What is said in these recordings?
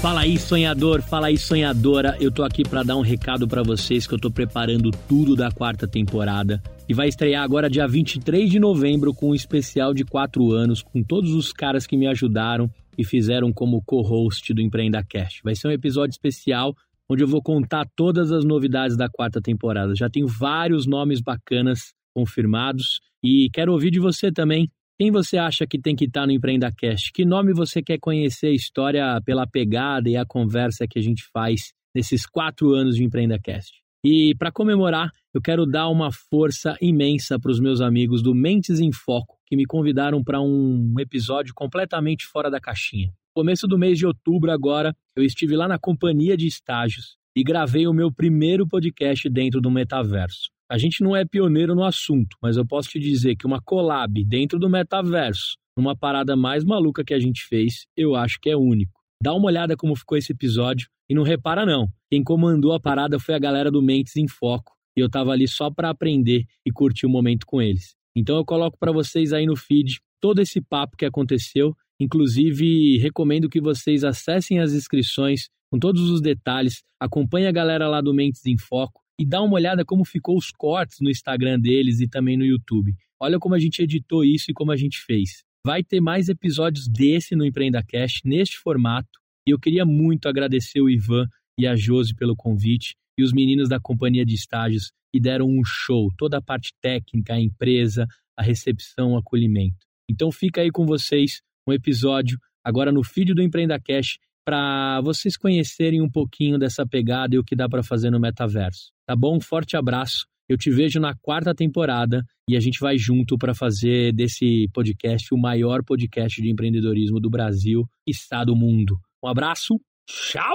Fala aí, sonhador, fala aí, sonhadora. Eu tô aqui para dar um recado para vocês que eu tô preparando tudo da quarta temporada e vai estrear agora dia 23 de novembro com um especial de quatro anos com todos os caras que me ajudaram e fizeram como co-host do Empreenda Cast. Vai ser um episódio especial onde eu vou contar todas as novidades da quarta temporada. Já tenho vários nomes bacanas confirmados e quero ouvir de você também. Quem você acha que tem que estar no Empreenda Cast? Que nome você quer conhecer a história pela pegada e a conversa que a gente faz nesses quatro anos de Empreenda Cast? E para comemorar, eu quero dar uma força imensa para os meus amigos do Mentes em Foco, que me convidaram para um episódio completamente fora da caixinha. Começo do mês de outubro agora, eu estive lá na companhia de estágios e gravei o meu primeiro podcast dentro do metaverso. A gente não é pioneiro no assunto, mas eu posso te dizer que uma collab dentro do metaverso, uma parada mais maluca que a gente fez, eu acho que é único. Dá uma olhada como ficou esse episódio e não repara não. Quem comandou a parada foi a galera do Mentes em Foco e eu tava ali só para aprender e curtir o momento com eles. Então eu coloco para vocês aí no feed todo esse papo que aconteceu, inclusive recomendo que vocês acessem as inscrições com todos os detalhes, acompanhe a galera lá do Mentes em Foco e dá uma olhada como ficou os cortes no Instagram deles e também no YouTube. Olha como a gente editou isso e como a gente fez. Vai ter mais episódios desse no Empreenda Cash, neste formato. E eu queria muito agradecer o Ivan e a Josi pelo convite e os meninos da companhia de estágios que deram um show, toda a parte técnica, a empresa, a recepção, o acolhimento. Então fica aí com vocês um episódio agora no feed do Empreenda Cash para vocês conhecerem um pouquinho dessa pegada e o que dá para fazer no metaverso. Tá bom? Um forte abraço. Eu te vejo na quarta temporada e a gente vai junto para fazer desse podcast o maior podcast de empreendedorismo do Brasil e do mundo. Um abraço. Tchau!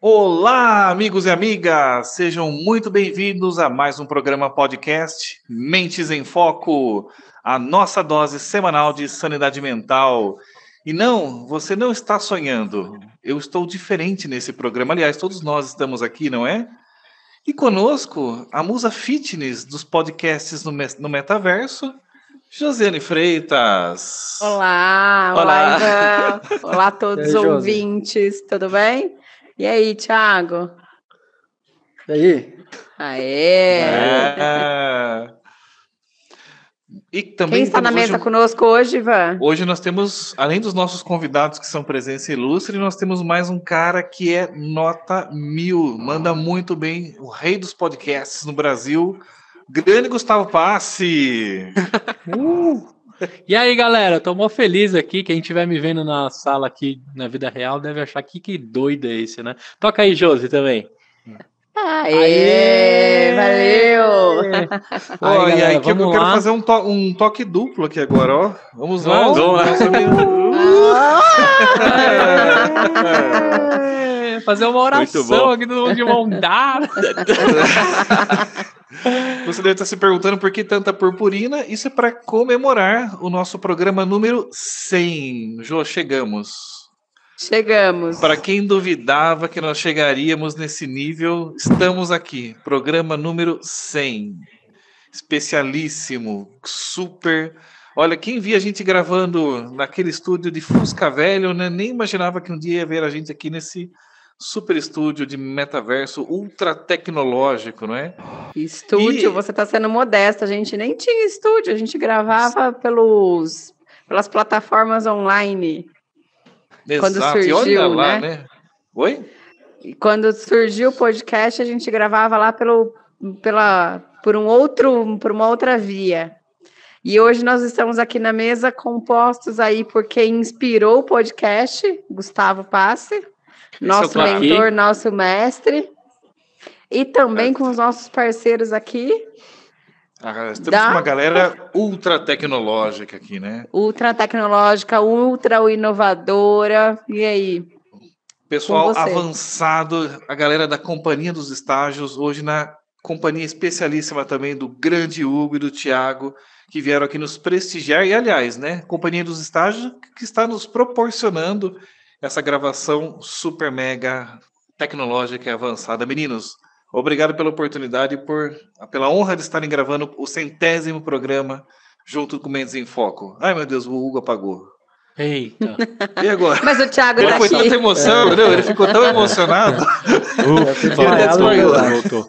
Olá, amigos e amigas! Sejam muito bem-vindos a mais um programa podcast Mentes em Foco, a nossa dose semanal de sanidade mental. E não, você não está sonhando. Eu estou diferente nesse programa. Aliás, todos nós estamos aqui, não é? E conosco, a musa fitness dos podcasts no, no metaverso, Josiane Freitas. Olá, olá, olá Ivan. olá a todos os ouvintes, tudo bem? E aí, Thiago? E aí? Aê! É. E também Quem está na mesa hoje, conosco hoje, Ivan? Hoje nós temos, além dos nossos convidados que são presença ilustre, nós temos mais um cara que é nota mil, manda muito bem, o rei dos podcasts no Brasil, grande Gustavo Passe. uh! E aí, galera, tô mó feliz aqui. Quem estiver me vendo na sala aqui na vida real deve achar que que doido é esse, né? Toca aí, Josi, também. Aê, Aê! valeu! Pô, aí, galera, aí que eu quero fazer um, to um, toque duplo aqui agora, ó. Vamos lá. Vamos lá. fazer uma oração aqui no de mão dada. Você deve estar se perguntando por que tanta purpurina. Isso é para comemorar o nosso programa número 100. Jô, chegamos. Chegamos. Para quem duvidava que nós chegaríamos nesse nível, estamos aqui. Programa número 100. Especialíssimo, super. Olha, quem via a gente gravando naquele estúdio de Fusca Velho, né, nem imaginava que um dia ia ver a gente aqui nesse super estúdio de metaverso ultra tecnológico, não é? Estúdio, e... você está sendo modesto. A gente nem tinha estúdio, a gente gravava pelos, pelas plataformas online. Exato. Quando surgiu, lá, né? né? Oi? Quando surgiu o podcast, a gente gravava lá pelo, pela, por um outro, por uma outra via. E hoje nós estamos aqui na mesa compostos aí por quem inspirou o podcast, Gustavo Passe, nosso mentor, aqui. nosso mestre, e também com os nossos parceiros aqui, ah, temos da... uma galera ultra tecnológica aqui, né? Ultra tecnológica, ultra inovadora. E aí? Pessoal avançado, a galera da Companhia dos Estágios, hoje na companhia especialíssima também do grande Hugo e do Tiago, que vieram aqui nos prestigiar. E, aliás, né? Companhia dos Estágios que está nos proporcionando essa gravação super mega tecnológica e avançada. Meninos, Obrigado pela oportunidade e por, pela honra de estarem gravando o centésimo programa junto com Mendes em Foco. Ai, meu Deus, o Hugo apagou. Eita. E agora? Mas o Thiago Ele tá foi aqui. tanta emoção, não, ele ficou tão emocionado. Ufa, voltou,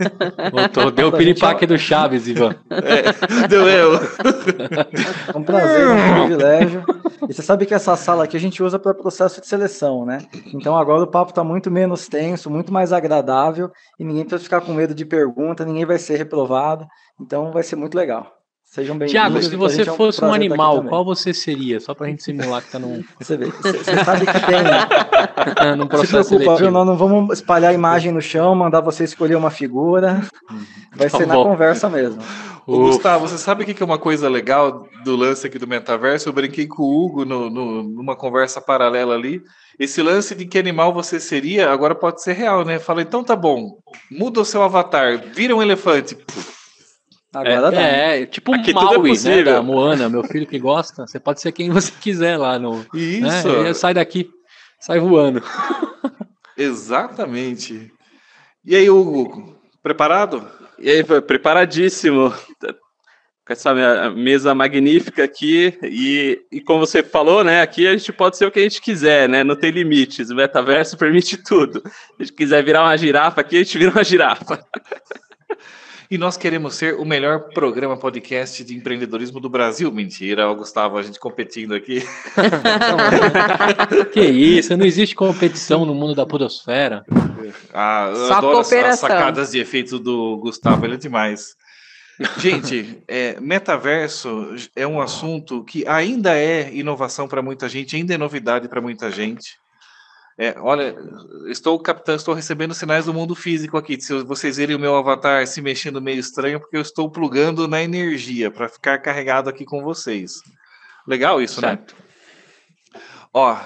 voltou. Deu o piripaque do Chaves, Ivan. É, deu eu. É um prazer, é um privilégio. E você sabe que essa sala aqui a gente usa para processo de seleção, né? Então agora o papo está muito menos tenso, muito mais agradável e ninguém precisa ficar com medo de pergunta, ninguém vai ser reprovado. Então vai ser muito legal. Sejam bem-vindos. Tiago, se você gente é um fosse um animal, qual você seria? Só pra gente simular que tá num, Você, vê, você, sabe que tem. num Não se preocupa, viu? Nós não vamos espalhar imagem no chão, mandar você escolher uma figura. Vai Tá ser na bom. conversa mesmo. Ô, Gustavo, você sabe o que que é uma coisa legal do lance aqui do metaverso? Eu brinquei com o Hugo no, no- numa conversa paralela ali. Esse lance de que animal você seria, agora pode ser real, né? Fala, então tá bom, muda o seu avatar, vira um elefante. Puf, Agora dá. É, é, tipo um Aqui é Maui, né, possível. da Moana, meu filho que gosta. Você pode ser quem você quiser lá no. Isso, Né? Sai daqui, sai voando. exatamente. E aí, Hugo, preparado? E aí, foi preparadíssimo. Com essa mesa magnífica aqui. E, e como você falou, né? Aqui a gente pode ser o que a gente quiser, né? Não tem limites. O metaverso permite tudo. Se a gente quiser virar uma girafa aqui, a gente vira uma girafa. E nós queremos ser o melhor programa podcast de empreendedorismo do Brasil. Mentira, Gustavo, a gente competindo aqui. Que isso, não existe competição no mundo da podosfera. Ah, eu Só adoro as- as cooperação. sacadas de efeito do Gustavo, ele é demais. Gente, é, metaverso é um assunto que ainda é inovação para muita gente, ainda é novidade para muita gente. É, olha, estou captando, estou recebendo sinais do mundo físico aqui. Se vocês verem o meu avatar se mexendo meio estranho, porque eu estou plugando na energia para ficar carregado aqui com vocês. Legal isso, né? Certo. Ó,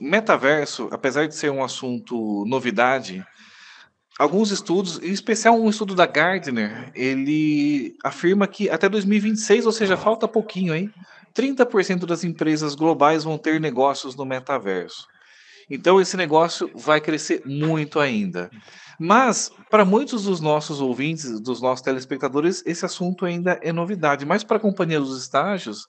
metaverso, apesar de ser um assunto novidade, alguns estudos, em especial um estudo da Gardner, ele afirma que até 2026, ou seja, falta pouquinho, hein? 30% das empresas globais vão ter negócios no metaverso. Então esse negócio vai crescer muito ainda. Mas para muitos dos nossos ouvintes, dos nossos telespectadores, esse assunto ainda é novidade. Mas para a companhia dos estágios,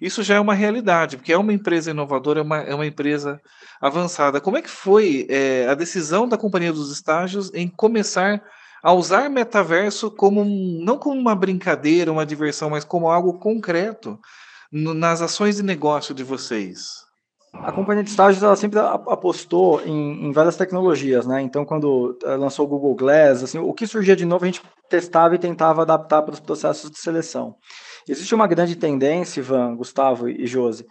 isso já é uma realidade, porque é uma empresa inovadora, é uma, é uma empresa avançada. Como é que foi eh, a decisão da companhia dos estágios em começar a usar metaverso como não como uma brincadeira, uma diversão, mas como algo concreto no- nas ações de negócio de vocês? A companhia de estágios ela sempre apostou em, em várias tecnologias, né? Então, quando eh, lançou o Google Glass, assim, o que surgia de novo a gente testava e tentava adaptar para os processos de seleção. Existe uma grande tendência, Ivan, Gustavo e Josi,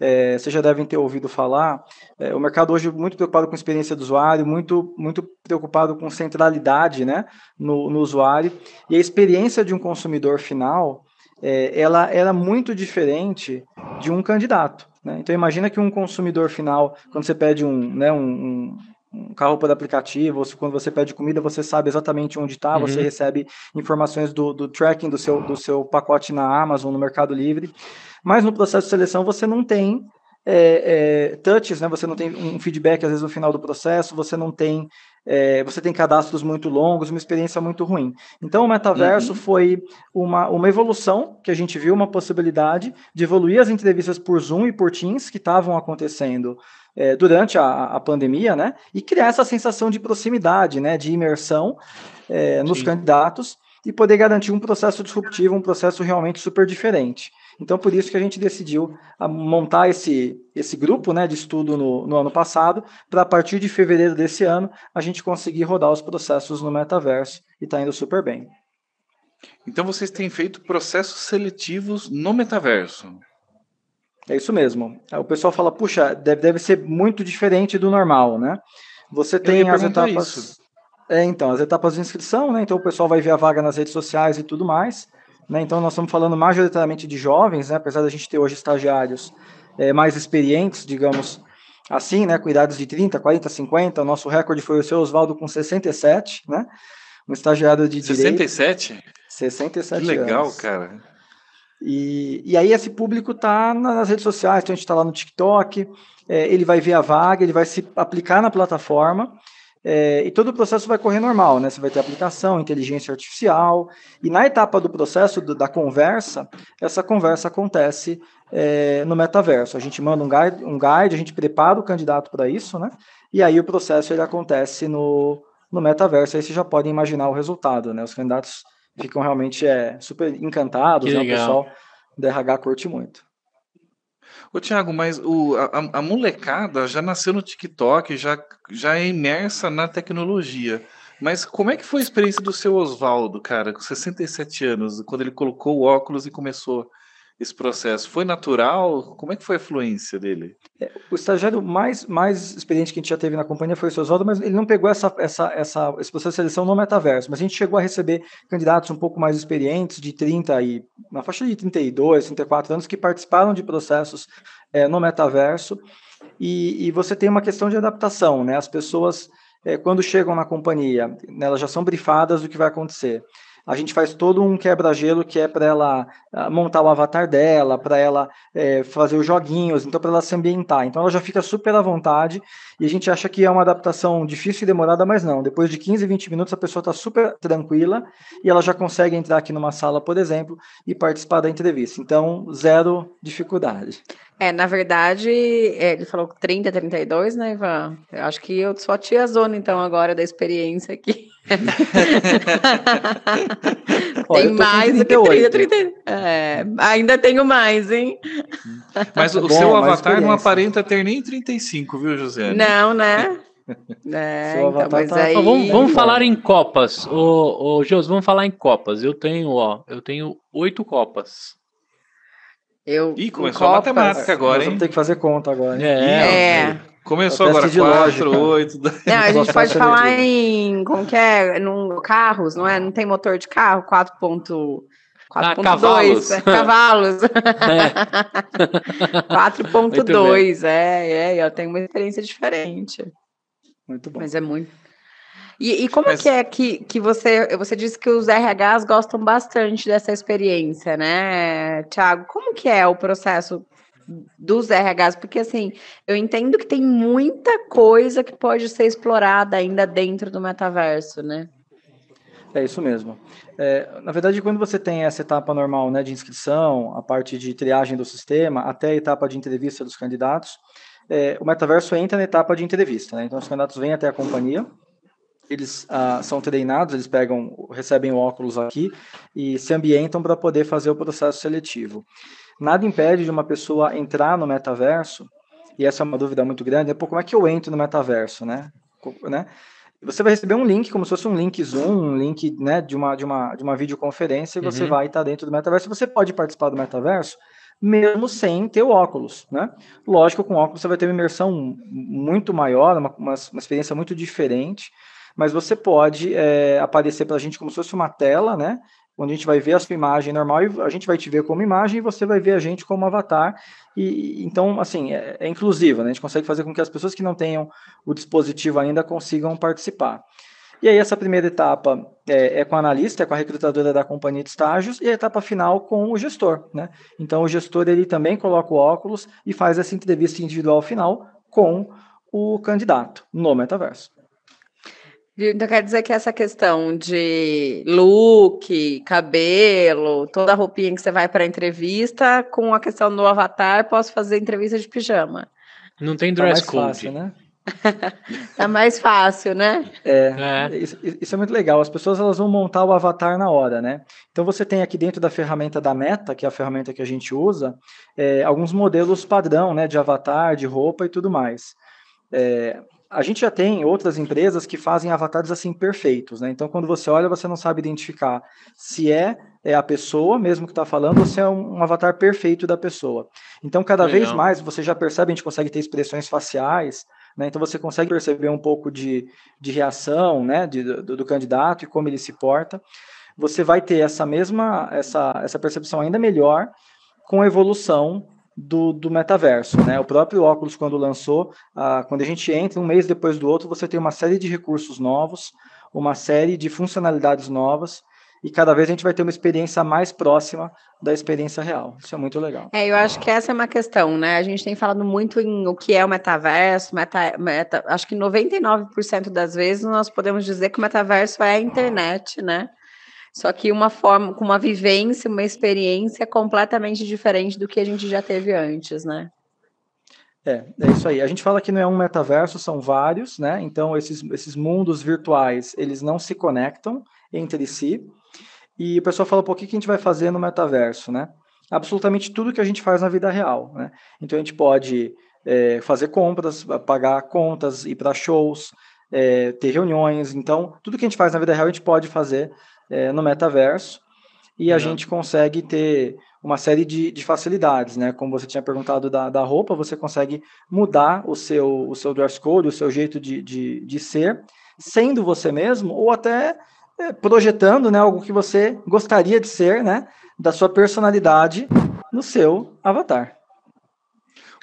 eh, vocês já devem ter ouvido falar, eh, o mercado hoje muito preocupado com a experiência do usuário, muito, muito preocupado com centralidade né, no, no usuário, e a experiência de um consumidor final, eh, ela era muito diferente de um candidato. Né? Então imagina que um consumidor final, quando você pede um, né, um, um, carro por aplicativo, ou se quando você pede comida, você sabe exatamente onde está, Uhum. você recebe informações do, do tracking do seu, do seu pacote na Amazon, no Mercado Livre. Mas no processo de seleção você não tem é, é, touches, né? Você não tem um feedback às vezes no final do processo, você não tem, é, você tem cadastros muito longos, uma experiência muito ruim. Então o metaverso foi uma, uma evolução que a gente viu, uma possibilidade de evoluir as entrevistas por Zoom e por Teams que estavam acontecendo é, durante a, a pandemia, né? E criar essa sensação de proximidade, né? De imersão é, nos candidatos e poder garantir um processo disruptivo, um processo realmente super diferente. Então, por isso que a gente decidiu a, montar esse, esse grupo né, de estudo no, no ano passado, para a partir de fevereiro desse ano, a gente conseguir rodar os processos no metaverso e está indo super bem. Então vocês têm feito processos seletivos no metaverso. É isso mesmo. Aí O pessoal fala, puxa, deve, deve ser muito diferente do normal, né? Você tem as etapas. isso. É, então, as etapas de inscrição, né? Então o pessoal vai ver a vaga nas redes sociais e tudo mais. Né? Então nós estamos falando majoritariamente de jovens, né? Apesar da gente ter hoje estagiários é, mais experientes, digamos assim, né? Com idades de 30, 40, 50. O nosso recorde foi o seu Oswaldo com 67, né? Um estagiário de direito. 67? 67 Que legal, anos. cara. E, e aí esse público tá na- nas redes sociais, então a gente está lá no TikTok, é, ele vai ver a vaga, ele vai se aplicar na plataforma, é, e todo o processo vai correr normal, né? Você vai ter aplicação, inteligência artificial, e na etapa do processo do, da conversa, essa conversa acontece é, no metaverso. A gente manda um guide, um guide, a gente prepara o candidato para isso, né? E aí o processo ele acontece no, no metaverso. Aí você já pode imaginar o resultado, né? Os candidatos ficam realmente é, super encantados, né? O pessoal do RH curte muito. Ô, Tiago, mas o, a, a, molecada já nasceu no TikTok, já, já é imersa na tecnologia. Mas como é que foi a experiência do seu Oswaldo, cara, com 67 anos, quando ele colocou o óculos e começou esse processo? Foi natural? Como é que foi a fluência dele? É, o estagiário mais, mais experiente que a gente já teve na companhia foi o seu Oswaldo, mas ele não pegou essa, essa, essa, esse processo de seleção no metaverso. Mas a gente chegou a receber candidatos um pouco mais experientes, de 30 e na faixa de 32, 34 anos, que participaram de processos é, no metaverso. E, e, você tem uma questão de adaptação, né? As pessoas, é, quando chegam na companhia, né, elas já são brifadas do que vai acontecer a gente faz todo um quebra-gelo que é para ela ah, montar o avatar dela, para ela é, fazer os joguinhos, então para ela se ambientar. Então ela já fica super à vontade e a gente acha que é uma adaptação difícil e demorada, mas não. Depois de 15, 20 minutos a pessoa está super tranquila e ela já consegue entrar aqui numa sala, por exemplo, e participar da entrevista. Então, zero dificuldade. É, na verdade, é, ele falou 30, 32, né, Ivan? Eu acho que eu sou a tia Zona, então, agora da experiência aqui. Tem mais do que 30, 30. É, ainda tenho mais, hein? Mas o Bom, seu avatar não aparenta ter nem 35, viu, José? Não, né? É, então, mas tá... aí... vamos, vamos falar em Copas. Ô, ô Jos, vamos falar em Copas. Eu tenho, ó, eu tenho oito Copas. Eu, Ih, começou a matemática agora, hein? Vamos ter que fazer conta agora. Hein? É. é. Começou agora, 4, 8... Não, a gente pode falar em, como que é, num, carros, não é? Não tem motor de carro, 4. 4.2 ah, cavalos. É, cavalos. É. 4.2, é, é, eu tenho uma experiência diferente. Muito bom. Mas é muito. E, e como Mas... que é que, que você, você disse que os RHs gostam bastante dessa experiência, né, Tiago? Como que é o processo dos RHs, porque assim, eu entendo que tem muita coisa que pode ser explorada ainda dentro do metaverso, né? É isso mesmo. É, na verdade, quando você tem essa etapa normal né, de inscrição, a parte de triagem do sistema, até a etapa de entrevista dos candidatos, é, o metaverso entra na etapa de entrevista. Né? Então, os candidatos vêm até a companhia, eles ah, são treinados, eles pegam, recebem o óculos aqui e se ambientam para poder fazer o processo seletivo. Nada impede de uma pessoa entrar no metaverso, e essa é uma dúvida muito grande, é, pô, como é que eu entro no metaverso, né? né? Você vai receber um link, como se fosse um link Zoom, um link né, de, uma, de, uma, de uma videoconferência, e você uhum. vai estar dentro do metaverso. Você pode participar do metaverso mesmo sem ter o óculos, né? Lógico, com óculos você vai ter uma imersão muito maior, uma, uma, uma experiência muito diferente, mas você pode é, aparecer para a gente como se fosse uma tela, né? Onde a gente vai ver a sua imagem normal e a gente vai te ver como imagem e você vai ver a gente como avatar. E então, assim, é, é inclusiva, né? A gente consegue fazer com que as pessoas que não tenham o dispositivo ainda consigam participar. E aí, essa primeira etapa é, é, com a analista, é com a recrutadora da companhia de estágios, e a etapa final com o gestor. Né? Então, o gestor ele também coloca o óculos e faz essa entrevista individual final com o candidato no metaverso. Então quer dizer que essa questão de look, cabelo, toda a roupinha que você vai para a entrevista, com a questão do avatar, posso fazer entrevista de pijama. Não tem tá dress tá code. Fácil, né? tá mais fácil, né? É, é. Isso, isso, é muito legal. As pessoas elas vão montar o avatar na hora, né? Então você tem aqui dentro da ferramenta da Meta, que é a ferramenta que a gente usa, é, alguns modelos padrão, né, de avatar, de roupa e tudo mais. É, a gente já tem outras empresas que fazem avatares assim perfeitos, né? Então, quando você olha, você não sabe identificar se é, é a pessoa mesmo que está falando ou se é um, um, avatar perfeito da pessoa. Então, cada Legal. vez mais você já percebe, a gente consegue ter expressões faciais, né? Então, você consegue perceber um pouco de, de reação, né? De, do, do candidato e como ele se porta. Você vai ter essa mesma, essa, essa percepção ainda melhor com a evolução do, do metaverso. Né? O próprio óculos, quando lançou, ah, quando a gente entra, um mês depois do outro, você tem uma série de recursos novos, uma série de funcionalidades novas, e cada vez a gente vai ter uma experiência mais próxima da experiência real. Isso é muito legal. É, eu acho que essa é uma questão, né? A gente tem falado muito em o que é o metaverso, meta, meta, acho que 99% das vezes nós podemos dizer que o metaverso é a internet, né? Só que uma forma, com uma vivência, uma experiência completamente diferente do que a gente já teve antes, né? É, é isso aí. A gente fala que não é um metaverso, são vários, né? Então, esses, esses mundos virtuais, eles não se conectam entre si. E o pessoal fala, pô, o que a gente vai fazer no metaverso, né? Absolutamente tudo que a gente faz na vida real, né? Então, a gente pode é, fazer compras, pagar contas, ir para shows, é, ter reuniões. Então, tudo que a gente faz na vida real, a gente pode fazer é, no metaverso. E a gente consegue ter uma série de, de, facilidades, né? Como você tinha perguntado da, da roupa, você consegue mudar o seu, o seu dress code, o seu jeito de, de, de ser, sendo você mesmo, ou até é, projetando né, algo que você gostaria de ser, né? Da sua personalidade no seu avatar.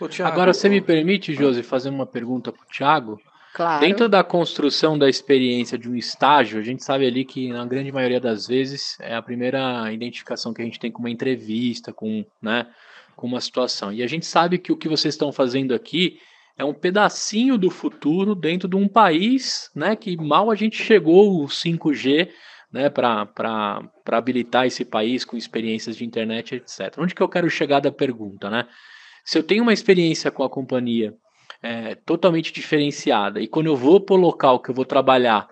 Thiago, Agora, você me permite, Josi, fazer uma pergunta para o Thiago? Claro. Dentro da construção da experiência de um estágio, a gente sabe ali que na grande maioria das vezes é a primeira identificação que a gente tem com uma entrevista, com, né, com uma situação. E a gente sabe que o que vocês estão fazendo aqui é um pedacinho do futuro dentro de um país, né, que mal a gente chegou o 5G, né, para habilitar esse país com experiências de internet, etc. Onde que eu quero chegar da pergunta, né? Se eu tenho uma experiência com a companhia é, totalmente diferenciada. E quando eu vou para o local que eu vou trabalhar,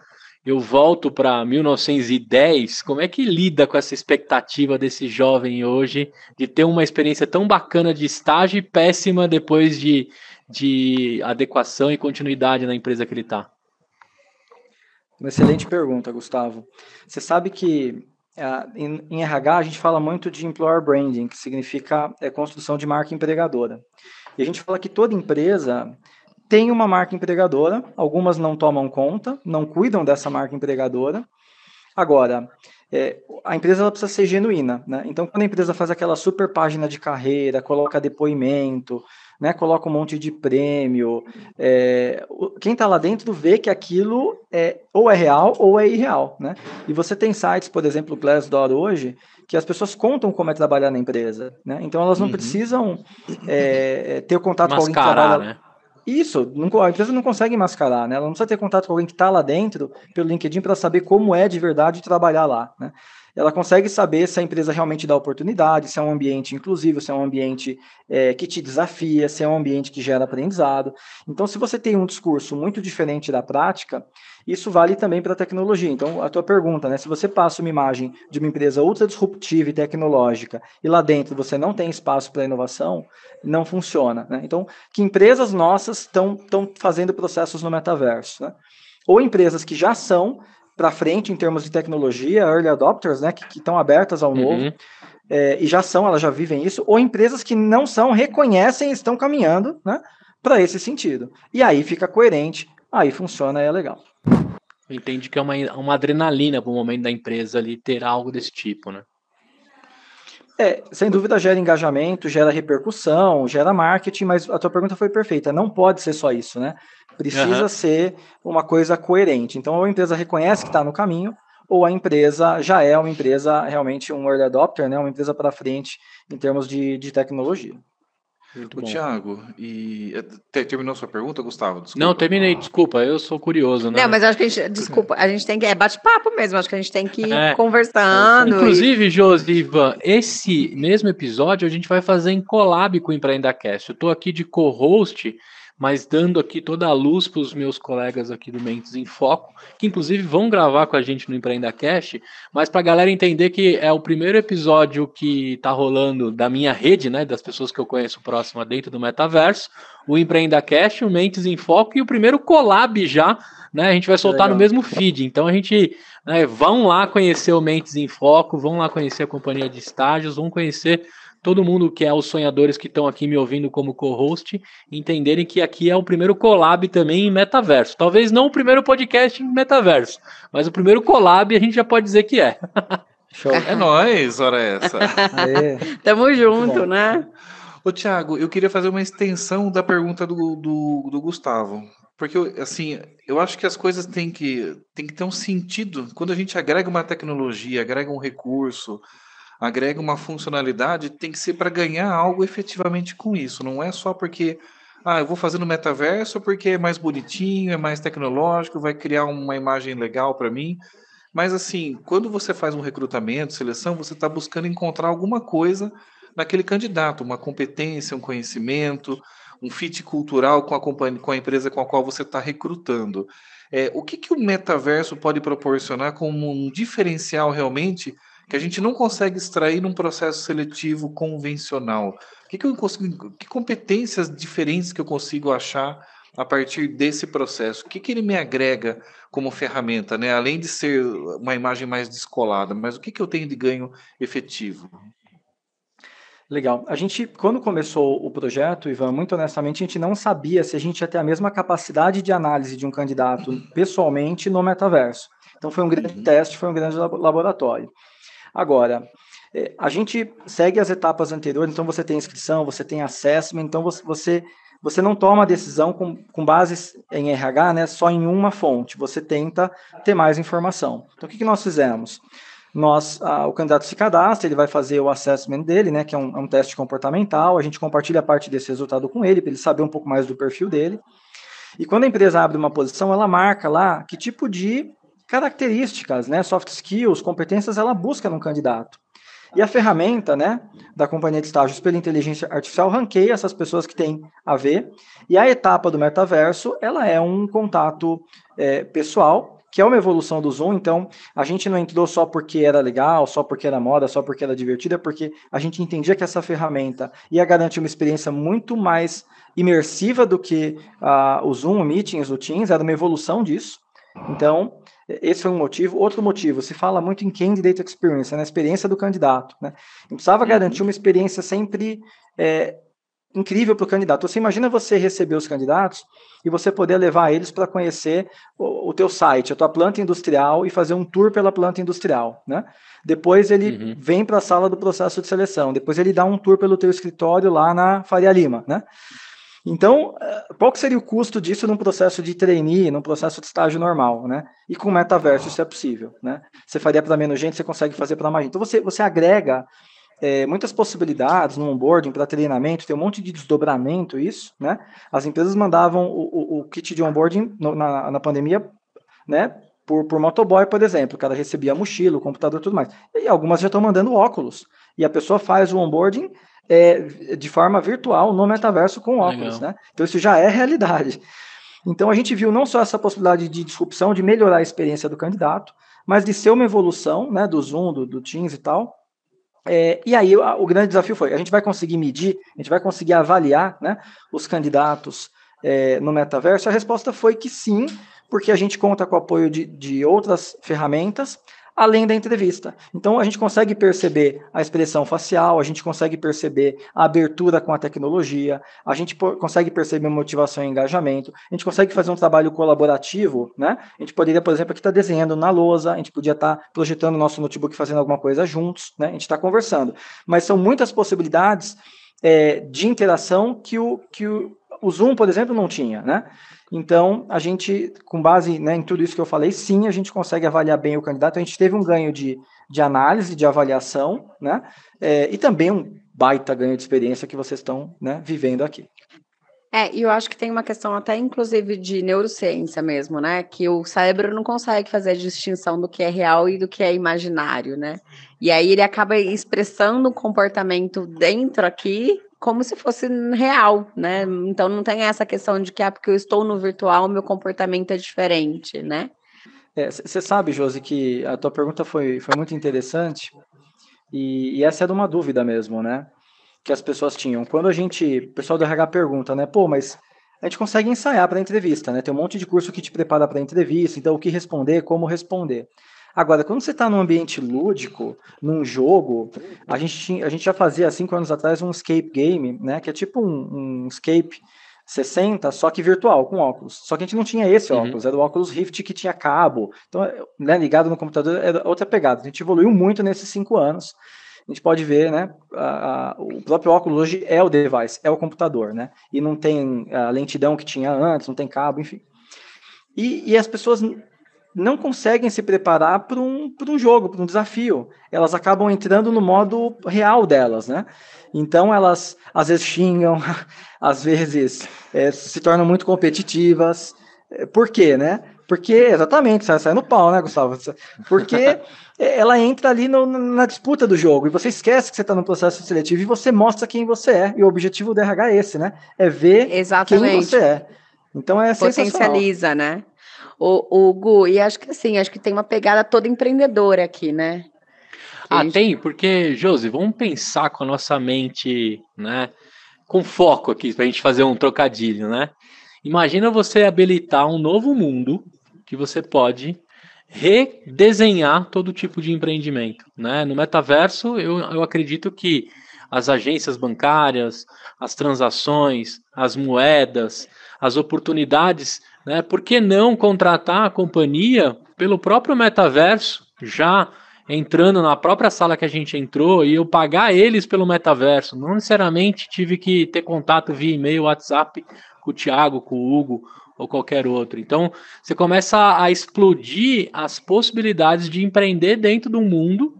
eu volto para 1910, como é que lida com essa expectativa desse jovem hoje de ter uma experiência tão bacana de estágio e péssima depois de, de adequação e continuidade na empresa que ele está? Uma excelente pergunta, Gustavo. Você sabe que em, em, RH a gente fala muito de employer branding, que significa é, construção de marca empregadora. E a gente fala que toda empresa tem uma marca empregadora, algumas não tomam conta, não cuidam dessa marca empregadora. Agora, é, a empresa ela precisa ser genuína, né? Então, quando a empresa faz aquela super página de carreira, coloca depoimento, né, coloca um monte de prêmio, é, quem está lá dentro vê que aquilo é ou é real ou é irreal, né? E você tem sites, por exemplo, o Glassdoor hoje, que as pessoas contam como é trabalhar na empresa, né? Então elas não uhum. precisam é, ter contato Mascarar, com alguém que trabalha. Né? Isso, não, a empresa não consegue mascarar, né? Ela não precisa ter contato com alguém que está lá dentro pelo LinkedIn para saber como é de verdade trabalhar lá, né? Ela consegue saber se a empresa realmente dá oportunidade, se é um ambiente inclusivo, se é um ambiente é, que te desafia, se é um ambiente que gera aprendizado. Então, se você tem um discurso muito diferente da prática, isso vale também para a tecnologia. Então, a tua pergunta, né? Se você passa uma imagem de uma empresa ultra disruptiva e tecnológica e lá dentro você não tem espaço para inovação, não funciona. Né? Então, que empresas nossas estão fazendo processos no metaverso? Né? Ou empresas que já são para frente em termos de tecnologia, early adopters, né, que estão abertas ao novo, uhum. é, e já são, elas já vivem isso, ou empresas que não são, reconhecem e estão caminhando né, para esse sentido. E aí fica coerente, aí funciona e é legal. Entende que é uma, uma adrenalina para o momento da empresa ali ter algo desse tipo, né? É, sem dúvida gera engajamento, gera repercussão, gera marketing, mas a tua pergunta foi perfeita. Não pode ser só isso, né? Precisa uhum. ser uma coisa coerente. Então, ou a empresa reconhece que está no caminho, ou a empresa já é uma empresa realmente um early adopter, né? uma empresa para frente em termos de, de tecnologia. Muito o bom. Tiago, e eh, terminou sua pergunta, Gustavo? Desculpa. Não, terminei, desculpa, eu sou curioso, né? Não, mas acho que a gente, desculpa, a gente tem que, é bate-papo mesmo, acho que a gente tem que ir é, conversando. Inclusive, e... Josiva, esse mesmo episódio a gente vai fazer em collab com o EmpreendaCast. Eu estou aqui de co-host mas dando aqui toda a luz para os meus colegas aqui do Mentes em Foco, que inclusive vão gravar com a gente no Empreenda Cash, mas para a galera entender que é o primeiro episódio que está rolando da minha rede, né, das pessoas que eu conheço próxima dentro do metaverso, o Empreenda Cash, o Mentes em Foco e o primeiro collab já, né, a gente vai soltar Legal. no mesmo feed, então a gente né, vão lá conhecer o Mentes em Foco, vão lá conhecer a companhia de estágios, vão conhecer todo mundo que é os sonhadores que estão aqui me ouvindo como co-host, entenderem que aqui é o primeiro collab também em metaverso. Talvez não o primeiro podcast em metaverso, mas o primeiro collab a gente já pode dizer que é. Show. É nóis, hora essa. Aê. Tamo junto, né? Ô, Thiago, eu queria fazer uma extensão da pergunta do, do, do Gustavo. Porque, assim, eu acho que as coisas têm que, têm que ter um sentido. Quando a gente agrega uma tecnologia, agrega um recurso, agrega uma funcionalidade, tem que ser para ganhar algo efetivamente com isso. Não é só porque, ah, eu vou fazer no metaverso porque é mais bonitinho, é mais tecnológico, vai criar uma imagem legal para mim. Mas, assim, quando você faz um recrutamento, seleção, você está buscando encontrar alguma coisa naquele candidato, uma competência, um conhecimento, um fit cultural com a, companhia, com a empresa com a qual você está recrutando. É, o que, que o metaverso pode proporcionar como um diferencial realmente que a gente não consegue extrair num processo seletivo convencional? O que, que eu consigo, que competências diferentes que eu consigo achar a partir desse processo? O que, que ele me agrega como ferramenta, né? Além de ser uma imagem mais descolada, mas o que, que eu tenho de ganho efetivo? Legal. A gente, quando começou o projeto, Ivan, muito honestamente, a gente não sabia se a gente ia ter a mesma capacidade de análise de um candidato pessoalmente no metaverso. Então, foi um grande uhum. teste, foi um grande laboratório. Agora, é, a gente segue as etapas anteriores, então você tem inscrição, você tem assessment, então você, você não toma a decisão com, com base em RH, né, só em uma fonte, você tenta ter mais informação. Então, o que, que nós fizemos? nós, o candidato se cadastra, ele vai fazer o assessment dele, né, que é um, é um teste comportamental, a gente compartilha parte desse resultado com ele, para ele saber um pouco mais do perfil dele. E quando a empresa abre uma posição, ela marca lá que tipo de características, né, soft skills, competências ela busca no candidato. E a ferramenta, né, da companhia de estágios pela inteligência artificial ranqueia essas pessoas que têm a ver. E a etapa do metaverso, ela é um contato é, pessoal que é uma evolução do Zoom, então a gente não entrou só porque era legal, só porque era moda, só porque era divertida, porque a gente entendia que essa ferramenta ia garantir uma experiência muito mais imersiva do que uh, o Zoom, o Meetings, o Teams, era uma evolução disso. Então, esse foi um motivo. Outro motivo, se fala muito em Candidate Experience, na experiência do candidato. Né? precisava uhum. garantir uma experiência sempre é, incrível para o candidato. Você imagina você receber os candidatos e você poder levar eles para conhecer o, o teu site, a tua planta industrial e fazer um tour pela planta industrial, né? Depois ele uhum. vem para a sala do processo de seleção, depois ele dá um tour pelo teu escritório lá na Faria Lima, né? Então, eh, qual que seria o custo disso num processo de trainee, num processo de estágio normal, né? E com metaverso isso é possível, né? Você faria para menos gente, você consegue fazer para mais gente. Então, você, você agrega é, muitas possibilidades no onboarding para treinamento, tem um monte de desdobramento isso, né? As empresas mandavam o, o, o kit de onboarding no, na, na pandemia, né? Por, por motoboy, por exemplo, o cara recebia a mochila, o computador tudo mais. E algumas já estão mandando óculos. E a pessoa faz o onboarding é, de forma virtual no metaverso com óculos, Legal. né? Então isso já é realidade. Então a gente viu não só essa possibilidade de disrupção, de melhorar a experiência do candidato, mas de ser uma evolução, né, do Zoom, do, do Teams e tal, é, e aí o, o, grande desafio foi: a gente vai conseguir medir, a gente vai conseguir avaliar né, os candidatos é, no metaverso? A resposta foi que sim, porque a gente conta com o apoio de, de outras ferramentas, além da entrevista. Então a gente consegue perceber a expressão facial, a gente consegue perceber a abertura com a tecnologia, a gente consegue perceber motivação e engajamento, a gente consegue fazer um trabalho colaborativo, né? A gente poderia, por exemplo, aqui estar tá desenhando na lousa, a gente podia estar tá projetando o nosso notebook fazendo alguma coisa juntos, né? A gente está conversando. Mas são muitas possibilidades é, de interação que o, que o, o Zoom, por exemplo, não tinha, né? Então, a gente, com base né, em tudo isso que eu falei, sim, a gente consegue avaliar bem o candidato. A gente teve um ganho de, de análise, de avaliação, né? É, e também um baita ganho de experiência que vocês estão né, vivendo aqui. É, e eu acho que tem uma questão até, inclusive, de neurociência mesmo, né? Que o cérebro não consegue fazer a distinção do que é real e do que é imaginário, né? E aí ele acaba expressando o comportamento dentro aqui como se fosse real, né? Então não tem essa questão de que ah, porque eu estou no virtual, meu comportamento é diferente, né? Você é, sabe, Josi, que a tua pergunta foi, foi muito interessante e, e, essa era uma dúvida mesmo, né? Que as pessoas tinham. Quando a gente, o pessoal do RH pergunta, né? Pô, mas a gente consegue ensaiar para entrevista, né? Tem um monte de curso que te prepara para entrevista, então o que responder, como responder. Agora, quando você está num ambiente lúdico, num jogo, a gente, tinha, a gente já fazia há cinco anos atrás um escape game, né? Que é tipo um, um escape 60, só que virtual, com óculos. Só que a gente não tinha esse uhum. óculos, era o óculos Rift que tinha cabo. Então, né, ligado no computador era outra pegada. A gente evoluiu muito nesses cinco anos. a gente pode ver, né, a, a, o próprio óculos hoje é o device, é o computador, né, e não tem a lentidão que tinha antes, não tem cabo, enfim. E, e as pessoas não conseguem se preparar para um, um jogo, para um desafio. Elas acabam entrando no modo real delas, né? Então elas às vezes xingam, às vezes é, se tornam muito competitivas. É, por quê, né? Porque, exatamente, sai, sai no pau, né, Gustavo? Porque ela entra ali no, na disputa do jogo e você esquece que você está no processo seletivo e você mostra quem você é. E o objetivo do RH é esse, né? É ver exatamente. quem você é. Então é Potencializa, né? O, o Gu, e acho que assim, acho que tem uma pegada toda empreendedora aqui, né? ah, gente... tem, porque, Josi, vamos pensar com a nossa mente, né? Com foco aqui, para a gente fazer um trocadilho, né? Imagina você habilitar um novo mundo que você pode redesenhar todo tipo de empreendimento, né? No metaverso, eu, eu acredito que as agências bancárias, as transações, as moedas, as oportunidades né? Por que não contratar a companhia pelo próprio metaverso, já entrando na própria sala que a gente entrou e eu pagar eles pelo metaverso? Não necessariamente tive que ter contato via e-mail, WhatsApp com o Thiago, com o Hugo ou qualquer outro. Então, você começa a explodir as possibilidades de empreender dentro de um mundo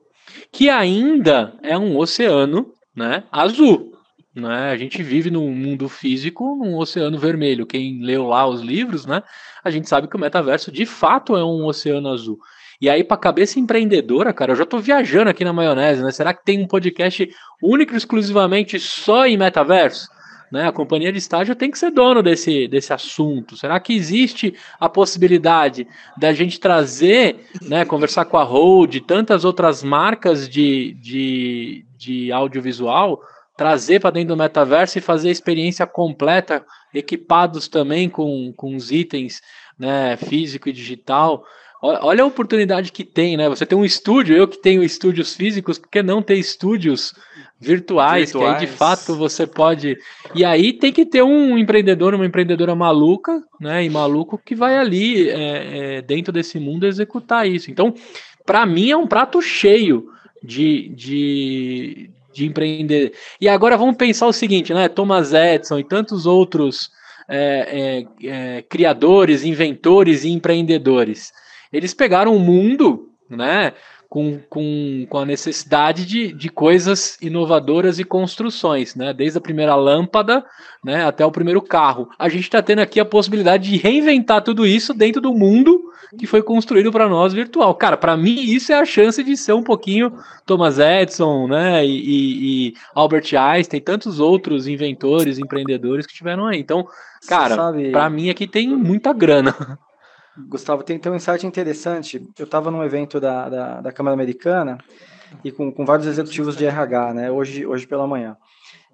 que ainda é um oceano né, azul. Né? A gente vive num mundo físico, num oceano vermelho. Quem leu lá os livros, né? A gente sabe que o metaverso de fato é um oceano azul. E aí, para cabeça empreendedora, cara, eu já tô viajando aqui na maionese, né? Será que tem um podcast único e exclusivamente só em metaverso? Né? A companhia de estágio tem que ser dono desse, desse assunto. Será que existe a possibilidade da gente trazer, né, conversar com a Hold, tantas outras marcas de, de, de audiovisual? Trazer para dentro do metaverso e fazer a experiência completa, equipados também com, com os itens né, físico e digital. Olha a oportunidade que tem, né? Você tem um estúdio, eu que tenho estúdios físicos, por que não ter estúdios virtuais, virtuais, que aí de fato você pode. E aí tem que ter um empreendedor, uma empreendedora maluca, né? E maluco que vai ali é, é, dentro desse mundo executar isso. Então, para mim é um prato cheio de, de, de empreender. E agora vamos pensar o seguinte, né? Thomas Edison e tantos outros é, é, é, criadores, inventores e empreendedores. Eles pegaram o mundo, né? Com, com, com a necessidade de, de coisas inovadoras e construções, né? Desde a primeira lâmpada né, até o primeiro carro. A gente está tendo aqui a possibilidade de reinventar tudo isso dentro do mundo que foi construído para nós virtual. Cara, para mim isso é a chance de ser um pouquinho Thomas Edison, né, e, e Albert Einstein, tantos outros inventores, empreendedores que tiveram aí. Então, cara, para mim aqui tem muita grana. Gustavo, tem, tem um insight interessante. Eu estava num evento da, da, da, Câmara Americana e com, com vários executivos de RH, né, hoje, hoje pela manhã.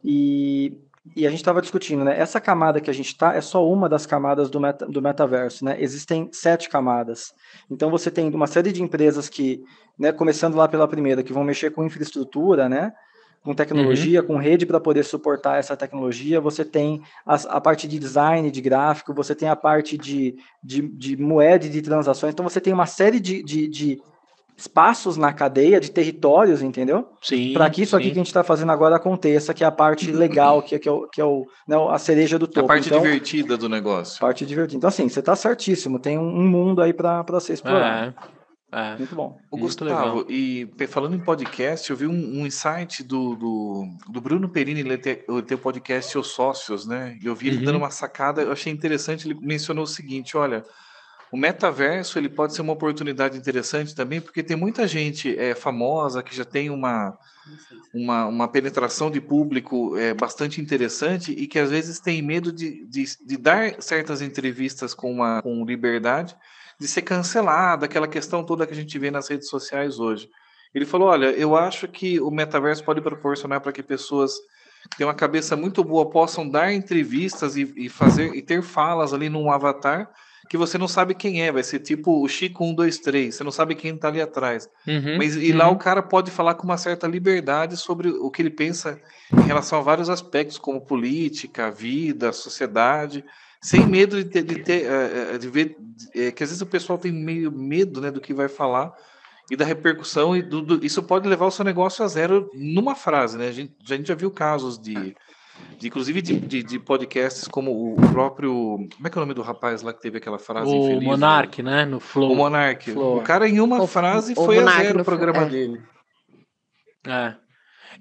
E e a gente estava discutindo, né? Essa camada que a gente está é só uma das camadas do, meta, do metaverso, né? Existem sete camadas. Então você tem uma série de empresas que, né, começando lá pela primeira, que vão mexer com infraestrutura, né? Com tecnologia, uhum. com rede para poder suportar essa tecnologia. Você tem a, a, parte de design, de gráfico, você tem a parte de, de, de moeda de transações. Então você tem uma série de, de, de espaços na cadeia de territórios, entendeu? Sim. Para que isso aqui sim. que a gente está fazendo agora aconteça, que é a parte legal, que é, que é, o, que é o, né, a cereja do topo. A parte então, divertida do negócio. Parte divertida. Então, assim, você está certíssimo. Tem um, um, mundo aí para ser explorado. É, é. Muito bom. O Gustavo, legal. e falando em podcast, eu vi um, um insight do, do, do, Bruno Perini, ele tem, tem o podcast Os Sócios, né? E eu vi ele uhum. dando uma sacada, eu achei interessante, ele mencionou o seguinte, olha o metaverso ele pode ser uma oportunidade interessante também, porque tem muita gente é, famosa que já tem uma, uma, uma penetração de público é, bastante interessante e que às vezes tem medo de, de, de dar certas entrevistas com, uma, com liberdade, de ser cancelada, aquela questão toda que a gente vê nas redes sociais hoje. Ele falou: Olha, eu acho que o metaverso pode proporcionar para que pessoas que têm uma cabeça muito boa possam dar entrevistas e, e fazer e ter falas ali num avatar que você não sabe quem é, vai ser tipo o Chico 123, você não sabe quem está ali atrás. Uhum, Mas e uhum. lá o cara pode falar com uma certa liberdade sobre o que ele pensa em relação a vários aspectos, como política, vida, sociedade, sem medo de ter, de, ter, eh, eh, de ver, é, que às vezes o pessoal tem meio medo né, do que vai falar. e da repercussão, e do, do, isso pode levar o seu negócio a zero numa frase, né? A gente, a gente já viu casos de, de inclusive de, de, de, podcasts como o próprio. Como é que é o nome do rapaz lá que teve aquela frase? O infeliz, Monark, né? No Flow. O Monark. Flow. O cara, em uma o, frase, o foi Monark a zero o programa é. dele. É.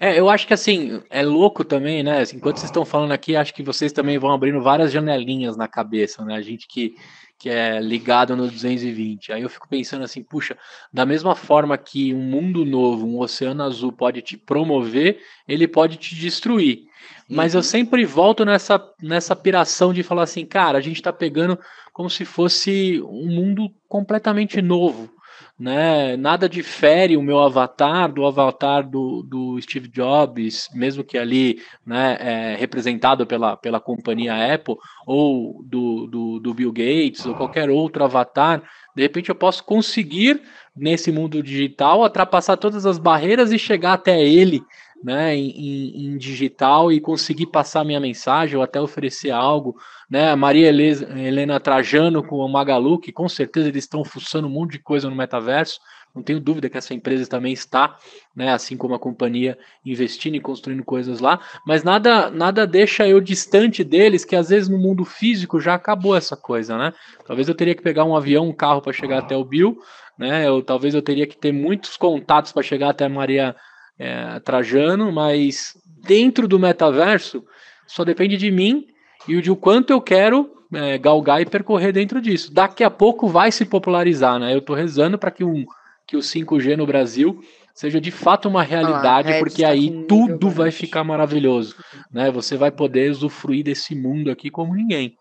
É, eu acho que assim, é louco também, né? Enquanto vocês estão falando aqui, acho que vocês também vão abrindo várias janelinhas na cabeça, né? A gente que que é ligado no 220. Aí eu fico pensando assim, puxa, da mesma forma que um mundo novo, um oceano azul pode te promover, ele pode te destruir. Mas eu uhum. sempre volto nessa, nessa piração de falar assim, cara, a gente está pegando como se fosse um mundo completamente novo né? Nada difere o meu avatar do avatar do, do Steve Jobs, mesmo que ali, né, é, representado pela, pela companhia Apple, ou do, do, do Bill Gates, ou qualquer outro avatar. De repente eu posso conseguir, nesse mundo digital, ultrapassar todas as barreiras e chegar até ele né, em, em, digital e conseguir passar minha mensagem ou até oferecer algo, né, Maria Helena Trajano com o Magalu, que com certeza eles estão fuçando um monte de coisa no metaverso, não tenho dúvida que essa empresa também está, né, assim como a companhia, investindo e construindo coisas lá, mas nada nada deixa eu distante deles, que às vezes no mundo físico já acabou essa coisa, né? Talvez eu teria que pegar um avião, um carro para chegar até o Bill, né? Eu, talvez eu teria que ter muitos contatos para chegar até a Maria é, Trajano, mas dentro do metaverso só depende de mim e de o quanto eu quero é, galgar e percorrer dentro disso. Daqui a pouco vai se popularizar, né? Eu estou rezando para que, um, que o 5G no Brasil seja de fato uma realidade, ah, porque aí tudo vai ficar maravilhoso, né? Você vai poder usufruir desse mundo aqui como ninguém.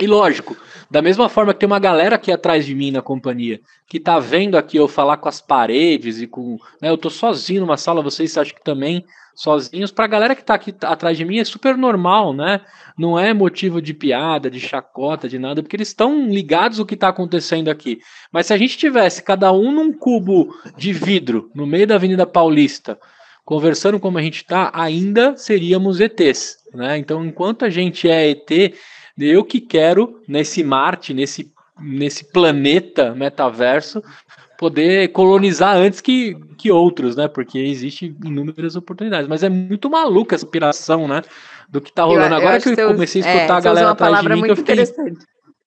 E lógico, da mesma forma que tem uma galera aqui atrás de mim na companhia, que tá vendo aqui eu falar com as paredes e com. Né, eu tô sozinho numa sala, vocês acham que também sozinhos. Pra galera que tá aqui atrás de mim é super normal, né? Não é motivo de piada, de chacota, de nada, porque eles estão ligados o que tá acontecendo aqui. Mas se a gente tivesse cada um num cubo de vidro no meio da Avenida Paulista, conversando como a gente tá, ainda seríamos ETs, né? Então, enquanto a gente é ET eu que quero, nesse Marte, nesse, nesse planeta metaverso, poder colonizar antes que, que outros, né? Porque existe inúmeras oportunidades. Mas é muito maluca essa piração, né? Do que tá rolando. Eu, agora eu que eu comecei a escutar é, a galera atrás de mim, que eu fiquei.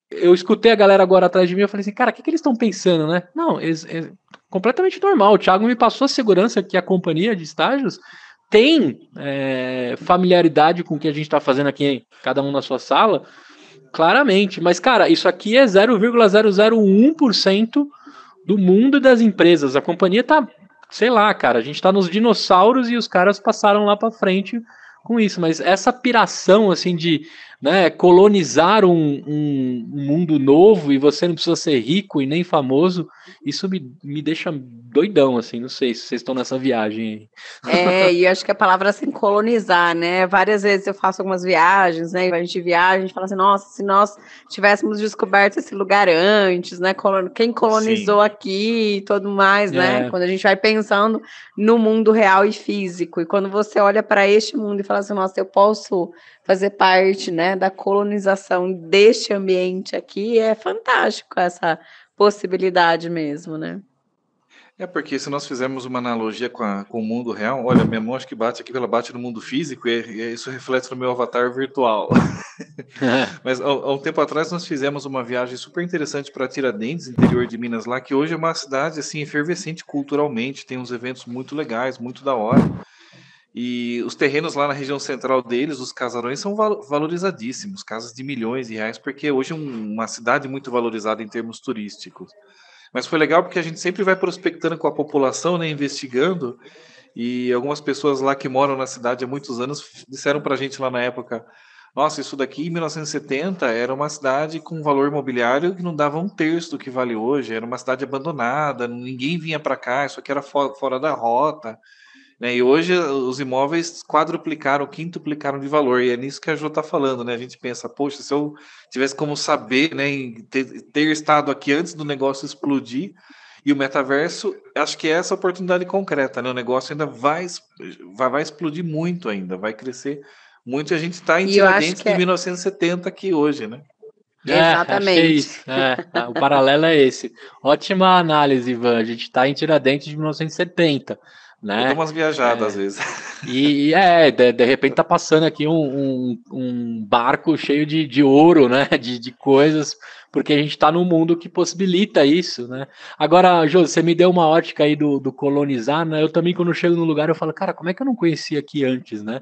Eu escutei a galera agora atrás de mim, eu falei assim, cara, o que, que eles estão pensando, né? Não, eles, é completamente normal. O Thiago me passou a segurança que a companhia de estágios tem é, familiaridade com o que a gente está fazendo aqui, cada um na sua sala, claramente. Mas, cara, isso aqui é 0,001% do mundo das empresas. A companhia tá, sei lá, cara, a gente tá nos dinossauros e os caras passaram lá para frente com isso. Mas essa piração, assim, de né, colonizar um, um, um, mundo novo e você não precisa ser rico e nem famoso, isso me, me deixa doidão, assim, não sei se vocês estão nessa viagem aí. É, e acho que a palavra assim, colonizar, né, várias vezes eu faço algumas viagens, né, a gente viaja, a gente fala assim, nossa, se nós tivéssemos descoberto esse lugar antes, né, quem colonizou Sim. aqui e tudo mais, né, é. quando a gente vai pensando no mundo real e físico, e quando você olha para este mundo e fala assim, nossa, eu posso fazer parte né, da colonização deste ambiente aqui, é fantástico essa possibilidade mesmo, né? É porque se nós fizermos uma analogia com, a, com o mundo real, olha, minha mão acho que bate aqui, ela bate no mundo físico e, e isso reflete no meu avatar virtual. Mas há, um tempo atrás nós fizemos uma viagem super interessante para Tiradentes, interior de Minas lá, que hoje é uma cidade assim efervescente culturalmente, tem uns eventos muito legais, muito da hora. E os terrenos lá na região central deles, os casarões, são valorizadíssimos, casas de milhões de reais, porque hoje é uma cidade muito valorizada em termos turísticos. Mas foi legal porque a gente sempre vai prospectando com a população, né, investigando, e algumas pessoas lá que moram na cidade há muitos anos disseram para a gente lá na época: nossa, isso daqui em 1970 era uma cidade com valor imobiliário que não dava um terço do que vale hoje, era uma cidade abandonada, ninguém vinha para cá, isso aqui era fora da rota. Né? E hoje os imóveis quadruplicaram, quintuplicaram de valor, e é nisso que a Jo está falando, né? A gente pensa, poxa, se eu tivesse como saber, né, ter, ter estado aqui antes do negócio explodir, e o metaverso, acho que é essa oportunidade concreta, né? O negócio ainda vai, vai, vai explodir muito ainda, vai crescer muito, e a gente está em Tiradentes de é... 1970 aqui hoje, né? É, Exatamente. É isso. É, o paralelo é esse. Ótima análise, Ivan. A gente está em Tiradentes de 1970. Né? Eu umas viajadas é. às vezes. E, é, de, de, repente tá passando aqui um, um, um barco cheio de, de ouro, né? De, de coisas, porque a gente está num mundo que possibilita isso, né? Agora, Jô, você me deu uma ótica aí do, do colonizar, né? Eu também, quando chego no lugar, eu falo, cara, como é que eu não conhecia aqui antes, né?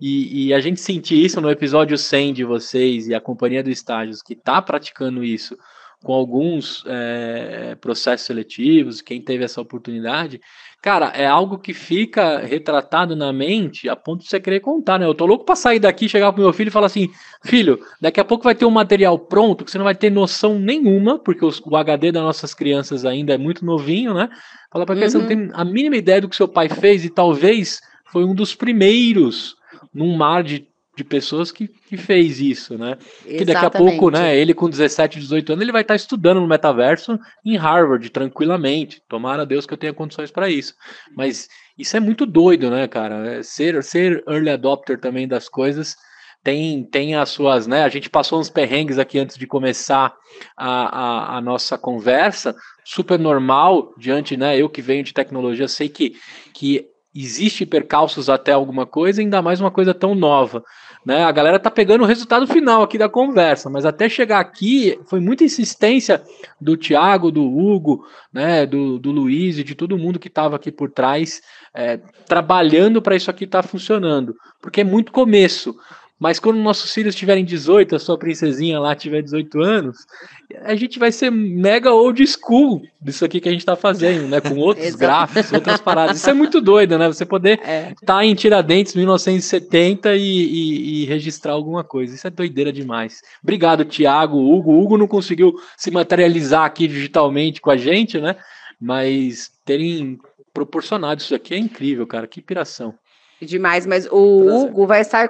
E, e, a gente sentir isso no episódio 100 de vocês e a Companhia do Estágios, que está praticando isso com alguns é, processos seletivos, quem teve essa oportunidade, cara, é algo que fica retratado na mente a ponto de você querer contar, né? Eu tô louco para sair daqui, chegar pro meu filho e falar assim: filho, daqui a pouco vai ter um material pronto que você não vai ter noção nenhuma, porque os, o HD das nossas crianças ainda é muito novinho, né? Fala para uhum. você não tem a mínima ideia do que seu pai fez e talvez foi um dos primeiros num mar de, de pessoas que, que fez isso, né? Exatamente. Que daqui a pouco, né, ele com 17, 18 anos, ele vai estar estudando no metaverso em Harvard, tranquilamente. Tomara a Deus que eu tenha condições para isso. Mas isso é muito doido, né, cara? É ser, ser early adopter também das coisas tem, tem as suas, né? A gente passou uns perrengues aqui antes de começar a, a, a, nossa conversa, super normal, diante, né? Eu que venho de tecnologia, sei que, que existe percalços até alguma coisa, ainda mais uma coisa tão nova. Né? A galera tá pegando o resultado final aqui da conversa, mas até chegar aqui foi muita insistência do Thiago, do Hugo, né, do, do Luiz e de todo mundo que estava aqui por trás, é, trabalhando para isso aqui estar tá funcionando, porque é muito começo. Mas quando nossos filhos tiverem 18, a sua princesinha lá tiver 18 anos, a gente vai ser mega old school disso aqui que a gente está fazendo, né? Com outros gráficos, outras paradas. Isso é muito doido, né? Você poder estar é. tá em Tiradentes 1970 e, e, e, registrar alguma coisa. Isso é doideira demais. Obrigado, Thiago, Hugo. O Hugo não conseguiu se materializar aqui digitalmente com a gente, né? Mas terem proporcionado isso aqui é incrível, cara. Que piração. Demais, mas o Hugo vai estar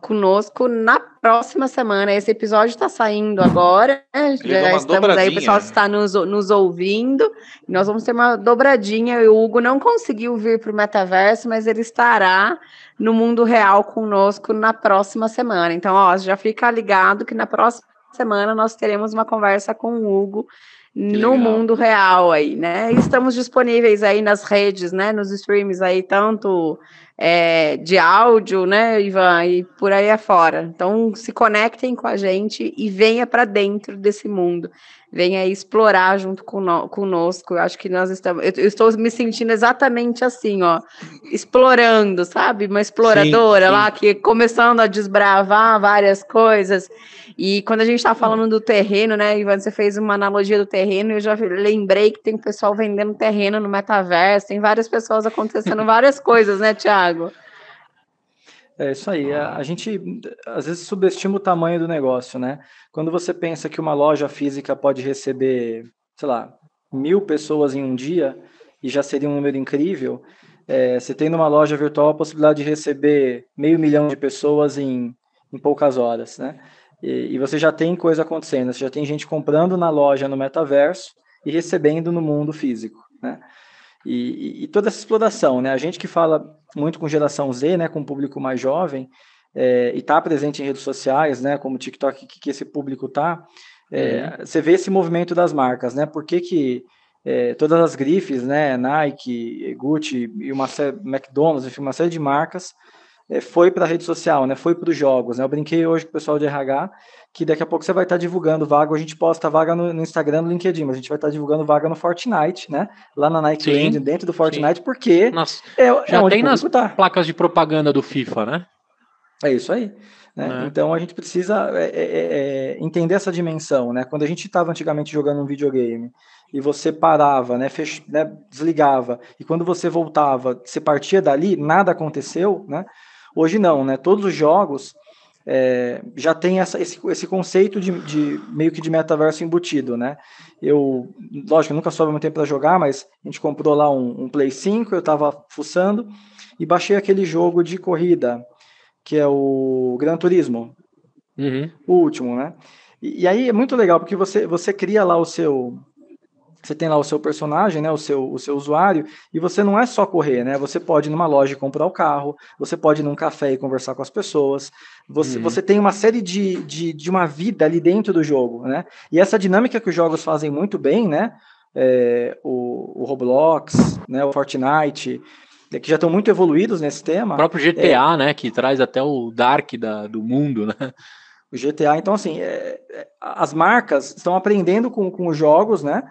conosco na próxima semana. Esse episódio está saindo agora, né? Já estamos aí, o pessoal está nos, nos ouvindo. Nós vamos ter uma dobradinha. O Hugo não conseguiu vir para o metaverso, mas ele estará no mundo real conosco na próxima semana. Então, ó, já fica ligado que na próxima semana nós teremos uma conversa com o Hugo no mundo real aí, né? Estamos disponíveis aí nas redes, né? Nos streams aí, tanto é, de áudio, né, Ivan, e por aí afora. Então, se conectem com a gente e venha para dentro desse mundo. Venha explorar junto conosco. Eu acho que nós estamos. Eu, eu, estou me sentindo exatamente assim, ó, explorando, sabe? Uma exploradora sim, sim. lá que começando a desbravar várias coisas. E quando a gente está falando do terreno, né, Ivan, você fez uma analogia do terreno, eu já lembrei que tem pessoal vendendo terreno no metaverso, tem várias pessoas acontecendo várias coisas, né, Tiago? É isso aí. A, gente às vezes subestima o tamanho do negócio, né? Quando você pensa que uma loja física pode receber, sei lá, mil pessoas em um dia, e já seria um número incrível, é, você tem numa loja virtual a possibilidade de receber meio milhão de pessoas em, em poucas horas, né? E, e, você já tem coisa acontecendo, você já tem gente comprando na loja no metaverso e recebendo no mundo físico, né? E, e, toda essa exploração, né? A gente que fala muito com geração Z, né, com o público mais jovem, é, e está presente em redes sociais, né, como o TikTok, que, que esse público está, é, uhum. você vê esse movimento das marcas, né? Por que, que é, todas as grifes, né, Nike, Gucci e uma série, McDonald's, enfim, uma série de marcas foi para a rede social, né? Foi para os jogos. Né? Eu brinquei hoje com o pessoal de RH que daqui a pouco você vai estar tá divulgando vaga. A gente posta vaga no, no, Instagram, no LinkedIn, mas a gente vai estar tá divulgando vaga no Fortnite, né? Lá na Nike Land, dentro do Fortnite, sim. porque Nossa, é, é já tem nas tá. placas de propaganda do FIFA, né? É isso aí. Né? É. Então a gente precisa é, é, é entender essa dimensão, né? Quando a gente estava antigamente jogando um videogame e você parava, né, fech... né, desligava, e quando você voltava, você partia dali, nada aconteceu, né? Hoje não, né? Todos os jogos é, já tem essa, esse, esse conceito de, de, meio que de metaverso embutido, né? Eu, lógico, nunca soube muito tempo para jogar, mas a gente comprou lá um, um Play 5, eu estava fuçando e baixei aquele jogo de corrida, que é o Gran Turismo, uhum. o último, né? E, e, aí é muito legal, porque você, você cria lá o seu você tem lá o seu personagem, né, o seu, o seu usuário, e você não é só correr, né? Você pode ir numa loja e comprar o carro, você pode ir num café e conversar com as pessoas, você, uhum. você tem uma série de, de, de uma vida ali dentro do jogo, né? E essa dinâmica que os jogos fazem muito bem, né? É, o, o Roblox, né, o Fortnite, é, que já estão muito evoluídos nesse tema. O próprio GTA, é, né, que traz até o Dark da, do mundo, né? O GTA, então assim, é, é, as marcas estão aprendendo com, com os jogos, né?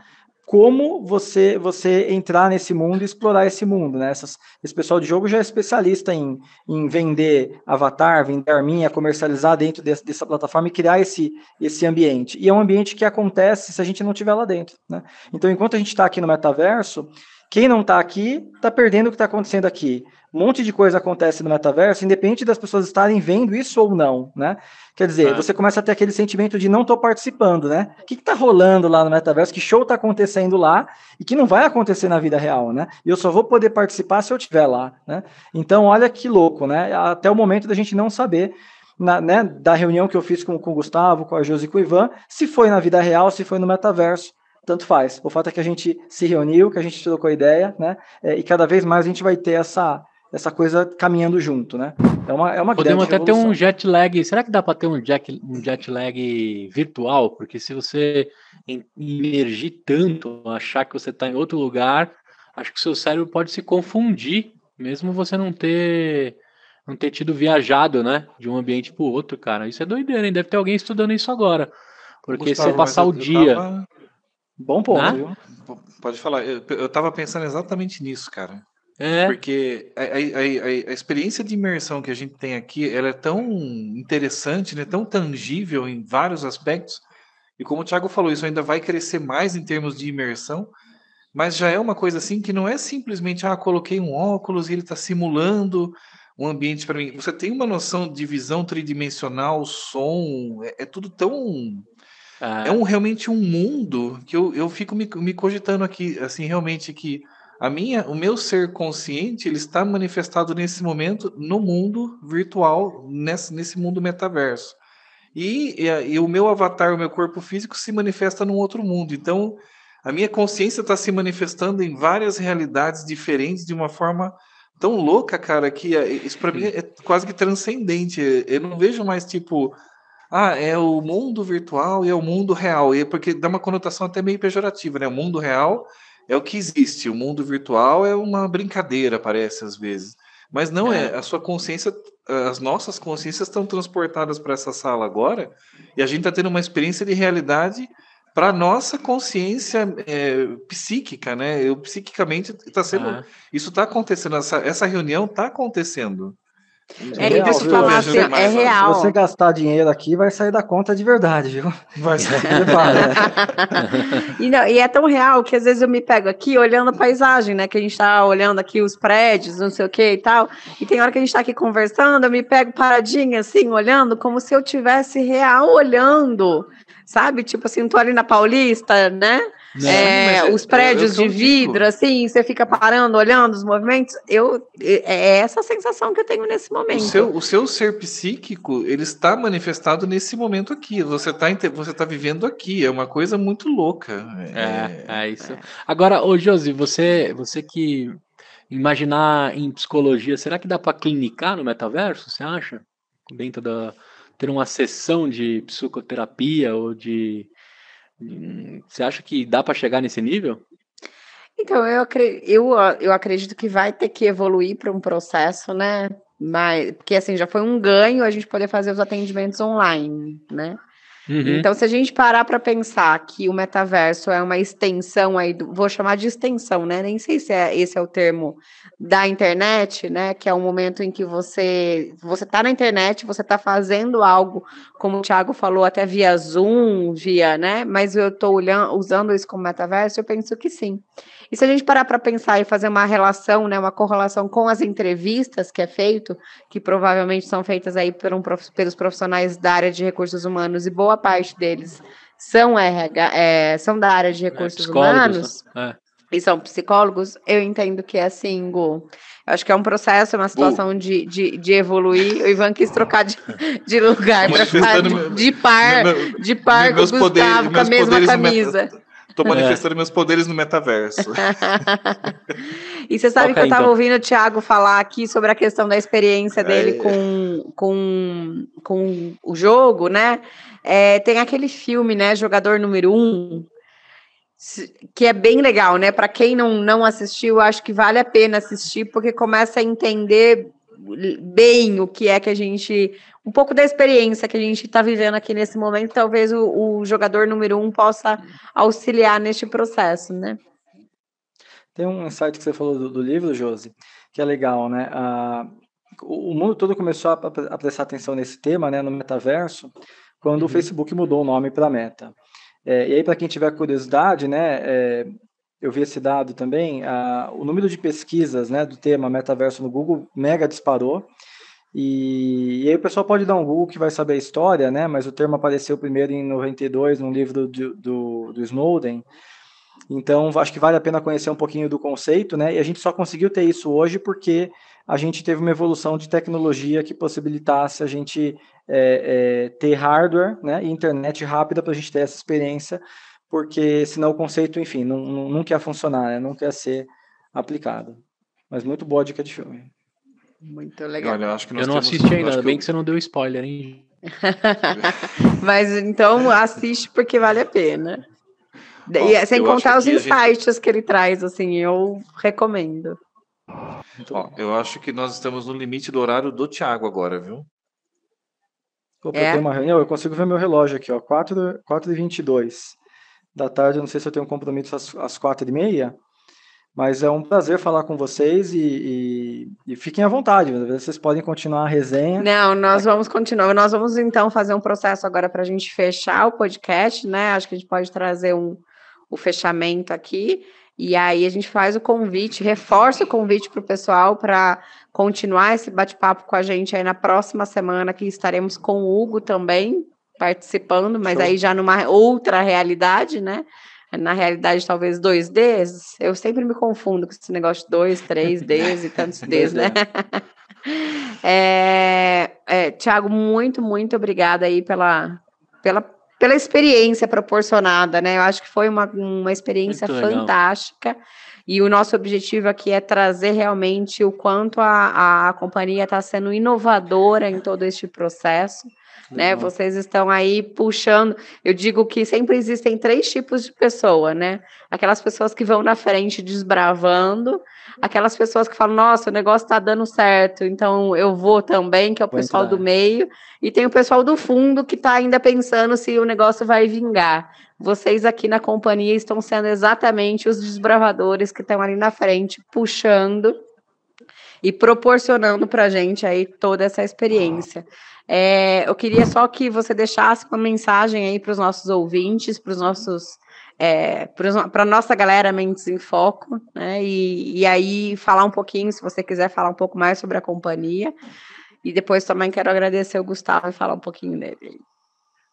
Como você você entrar nesse mundo e explorar esse mundo, né? Essas, esse pessoal de jogo já é especialista em, em vender avatar, vender arminha, comercializar dentro desse, dessa plataforma e criar esse, esse ambiente. E é um ambiente que acontece se a gente não estiver lá dentro, né? Então, enquanto a gente está aqui no metaverso, quem não está aqui está perdendo o que está acontecendo aqui. Um monte de coisa acontece no metaverso, independente das pessoas estarem vendo isso ou não, né? Quer dizer, é. você começa a ter aquele sentimento de não estou participando, né? O que está rolando lá no metaverso? Que show está acontecendo lá e que não vai acontecer na vida real, né? E eu só vou poder participar se eu estiver lá, né? Então, olha que louco, né? Até o momento da gente não saber na, né, da reunião que eu fiz com, com o Gustavo, com a Josi e com o Ivan, se foi na vida real, se foi no metaverso tanto faz. O fato é que a gente se reuniu, que a gente trocou ideia, né? É, e cada vez mais a gente vai ter essa, essa coisa caminhando junto, né? É uma, é uma Podemos até revolução. ter um jet lag. Será que dá para ter um jet, um jet lag virtual? Porque se você emergir tanto, achar que você está em outro lugar, acho que o seu cérebro pode se confundir, mesmo você não ter não ter tido viajado, né, de um ambiente para o outro, cara. Isso é doideira, hein? Deve ter alguém estudando isso agora. Porque Gustavo, você passar o dia tava... Bom ponto, ah? viu? Pode falar. Eu, eu tava pensando exatamente nisso, cara. É. Porque a, a, a, a, experiência de imersão que a gente tem aqui, ela é tão interessante, né, tão tangível em vários aspectos. E como o Thiago falou, isso ainda vai crescer mais em termos de imersão, mas já é uma coisa assim que não é simplesmente, ah, coloquei um óculos e ele está simulando um ambiente para mim. Você tem uma noção de visão tridimensional, som, é, é tudo tão ah. É um, realmente um mundo que eu, eu fico me, me cogitando aqui, assim, realmente que a minha, o meu ser consciente, ele está manifestado nesse momento no mundo virtual, nesse, nesse mundo metaverso. E, e, e o meu avatar, o meu corpo físico se manifesta num outro mundo. Então, a minha consciência está se manifestando em várias realidades diferentes de uma forma tão louca, cara, que é, isso para mim é quase que transcendente. Eu não vejo mais tipo ah, é o mundo virtual e é o mundo real. E é porque dá uma conotação até meio pejorativa, né? O mundo real é o que existe, o mundo virtual é uma brincadeira, parece às vezes. Mas não é, é a sua consciência, as nossas consciências estão transportadas para essa sala agora, e a gente está tendo uma experiência de realidade para nossa consciência é, psíquica, né? Eu psiquicamente está sendo, ah. isso está acontecendo, essa, essa reunião está acontecendo. É, é real, viu, falar assim, é real. Se você gastar dinheiro aqui, vai sair da conta de verdade, viu? Vai sair. e, não, e é tão real que às vezes eu me pego aqui olhando a paisagem, né? Que a gente tá olhando aqui os prédios, não sei o que e tal. E tem hora que a gente tá aqui conversando, eu me pego paradinha assim, olhando, como se eu tivesse real olhando sabe? Tipo assim, tô ali na Paulista, né? É, é, os prédios de vidro, assim, você fica parando, olhando os movimentos. Eu, é, é essa a sensação que eu tenho nesse momento. O seu, o seu ser psíquico, ele está manifestado nesse momento aqui. Você está você tá vivendo aqui. É uma coisa muito louca. É, é, é isso. Agora, ô Josi, você, você que imaginar em psicologia, será que dá para clinicar no metaverso? Você acha? Dentro da ter uma sessão de psicoterapia ou de. Você acha que dá para chegar nesse nível? Então, eu, eu, eu acredito que vai ter que evoluir para um processo, né? Mas, porque assim, já foi um ganho a gente poder fazer os atendimentos online, né? Uhum. Então, se a gente parar para pensar que o metaverso é uma extensão aí, do, vou chamar de extensão, né? Nem sei se é, esse é o termo da internet, né? Que é um momento em que você você está na internet, você está fazendo algo, como o Thiago falou, até via Zoom, via, né? Mas eu estou usando isso como metaverso, eu penso que sim. E se a gente parar para pensar e fazer uma relação, né, uma correlação com as entrevistas que é feito, que provavelmente são feitas aí por um, pelos profissionais da área de recursos humanos e boa parte deles são RH, é, são da área de é, recursos é, humanos é. e são psicólogos, eu entendo que é assim, Gu. Acho que é um processo, é uma situação de, de, de, evoluir. O Ivan quis trocar de, de lugar para ficar de, de par, de par com o Gustavo, com a mesma camisa. Tô manifestando é. meus poderes no metaverso. e você sabe que eu estava então. ouvindo o Thiago falar aqui sobre a questão da experiência dele é. com, com, com o jogo, né? É, tem aquele filme, né? Jogador número um, que é bem legal, né? Para quem não, não assistiu, acho que vale a pena assistir, porque começa a entender bem o que é que a gente. Um pouco da experiência que a gente está vivendo aqui nesse momento, talvez o, o, jogador número um possa auxiliar neste processo, né? Tem um insight que você falou do, do livro, Josi, que é legal, né? Ah, o mundo todo começou a, a, prestar atenção nesse tema, né, no metaverso, quando uhum. o Facebook mudou o nome para Meta. É, e aí, para quem tiver curiosidade, né, é, eu vi esse dado também, a, o número de pesquisas né, do tema metaverso no Google mega disparou. E, e, aí o pessoal pode dar um Google que vai saber a história, né? Mas o termo apareceu primeiro em 92 no livro do, do, do Snowden. Então acho que vale a pena conhecer um pouquinho do conceito, né? E a gente só conseguiu ter isso hoje porque a gente teve uma evolução de tecnologia que possibilitasse a gente é, é, ter hardware né, e internet rápida para a gente ter essa experiência porque senão o conceito, enfim, não, não, não quer funcionar, né? não quer ser aplicado. Mas muito boa dica de filme. Muito legal. Olha, eu, acho que eu não temos, assisti ainda, ainda bem que você não deu spoiler, hein? Mas então assiste porque vale a pena. Bom, e, sem contar os insights gente... que ele traz, assim, eu recomendo. Ó, eu acho que nós estamos no limite do horário do Thiago agora, viu? Pô, é. uma reunião, eu consigo ver meu relógio aqui, ó, 4, 4 e 22 da tarde. Eu não sei se eu tenho um compromisso às, às quatro e meia, mas é um prazer falar com vocês e, e, e fiquem à vontade. Vocês podem continuar a resenha. Não, nós vamos continuar. Nós vamos então fazer um processo agora para a gente fechar o podcast, né? Acho que a gente pode trazer um, o fechamento aqui. E aí a gente faz o convite, reforça o convite para o pessoal para continuar esse bate-papo com a gente aí na próxima semana, que estaremos com o Hugo também, participando, mas Show. aí já numa outra realidade, né? Na realidade, talvez 2Ds, eu sempre me confundo com esse negócio de 2, 3Ds e tantos Ds, né? é, é, Tiago, muito, muito obrigada aí pela, pela, pela experiência proporcionada, né? Eu acho que foi uma, uma experiência muito fantástica. Legal. E o nosso objetivo aqui é trazer realmente o quanto a, a companhia está sendo inovadora em todo este processo né? Vocês estão aí puxando. Eu digo que sempre existem três tipos de pessoa, né? Aquelas pessoas que vão na frente desbravando, aquelas pessoas que falam, nossa, o negócio está dando certo, então eu vou também, que é o vou pessoal entrar. do meio, e tem o pessoal do fundo que está ainda pensando se o negócio vai vingar. Vocês aqui na companhia estão sendo exatamente os desbravadores que estão ali na frente, puxando e proporcionando para a gente aí toda essa experiência. É, eu queria só que você deixasse uma mensagem aí para os nossos ouvintes, para os nossos é, para a nossa galera Mentes em Foco, né? E, e aí falar um pouquinho, se você quiser falar um pouco mais sobre a companhia. E depois também quero agradecer o Gustavo e falar um pouquinho dele.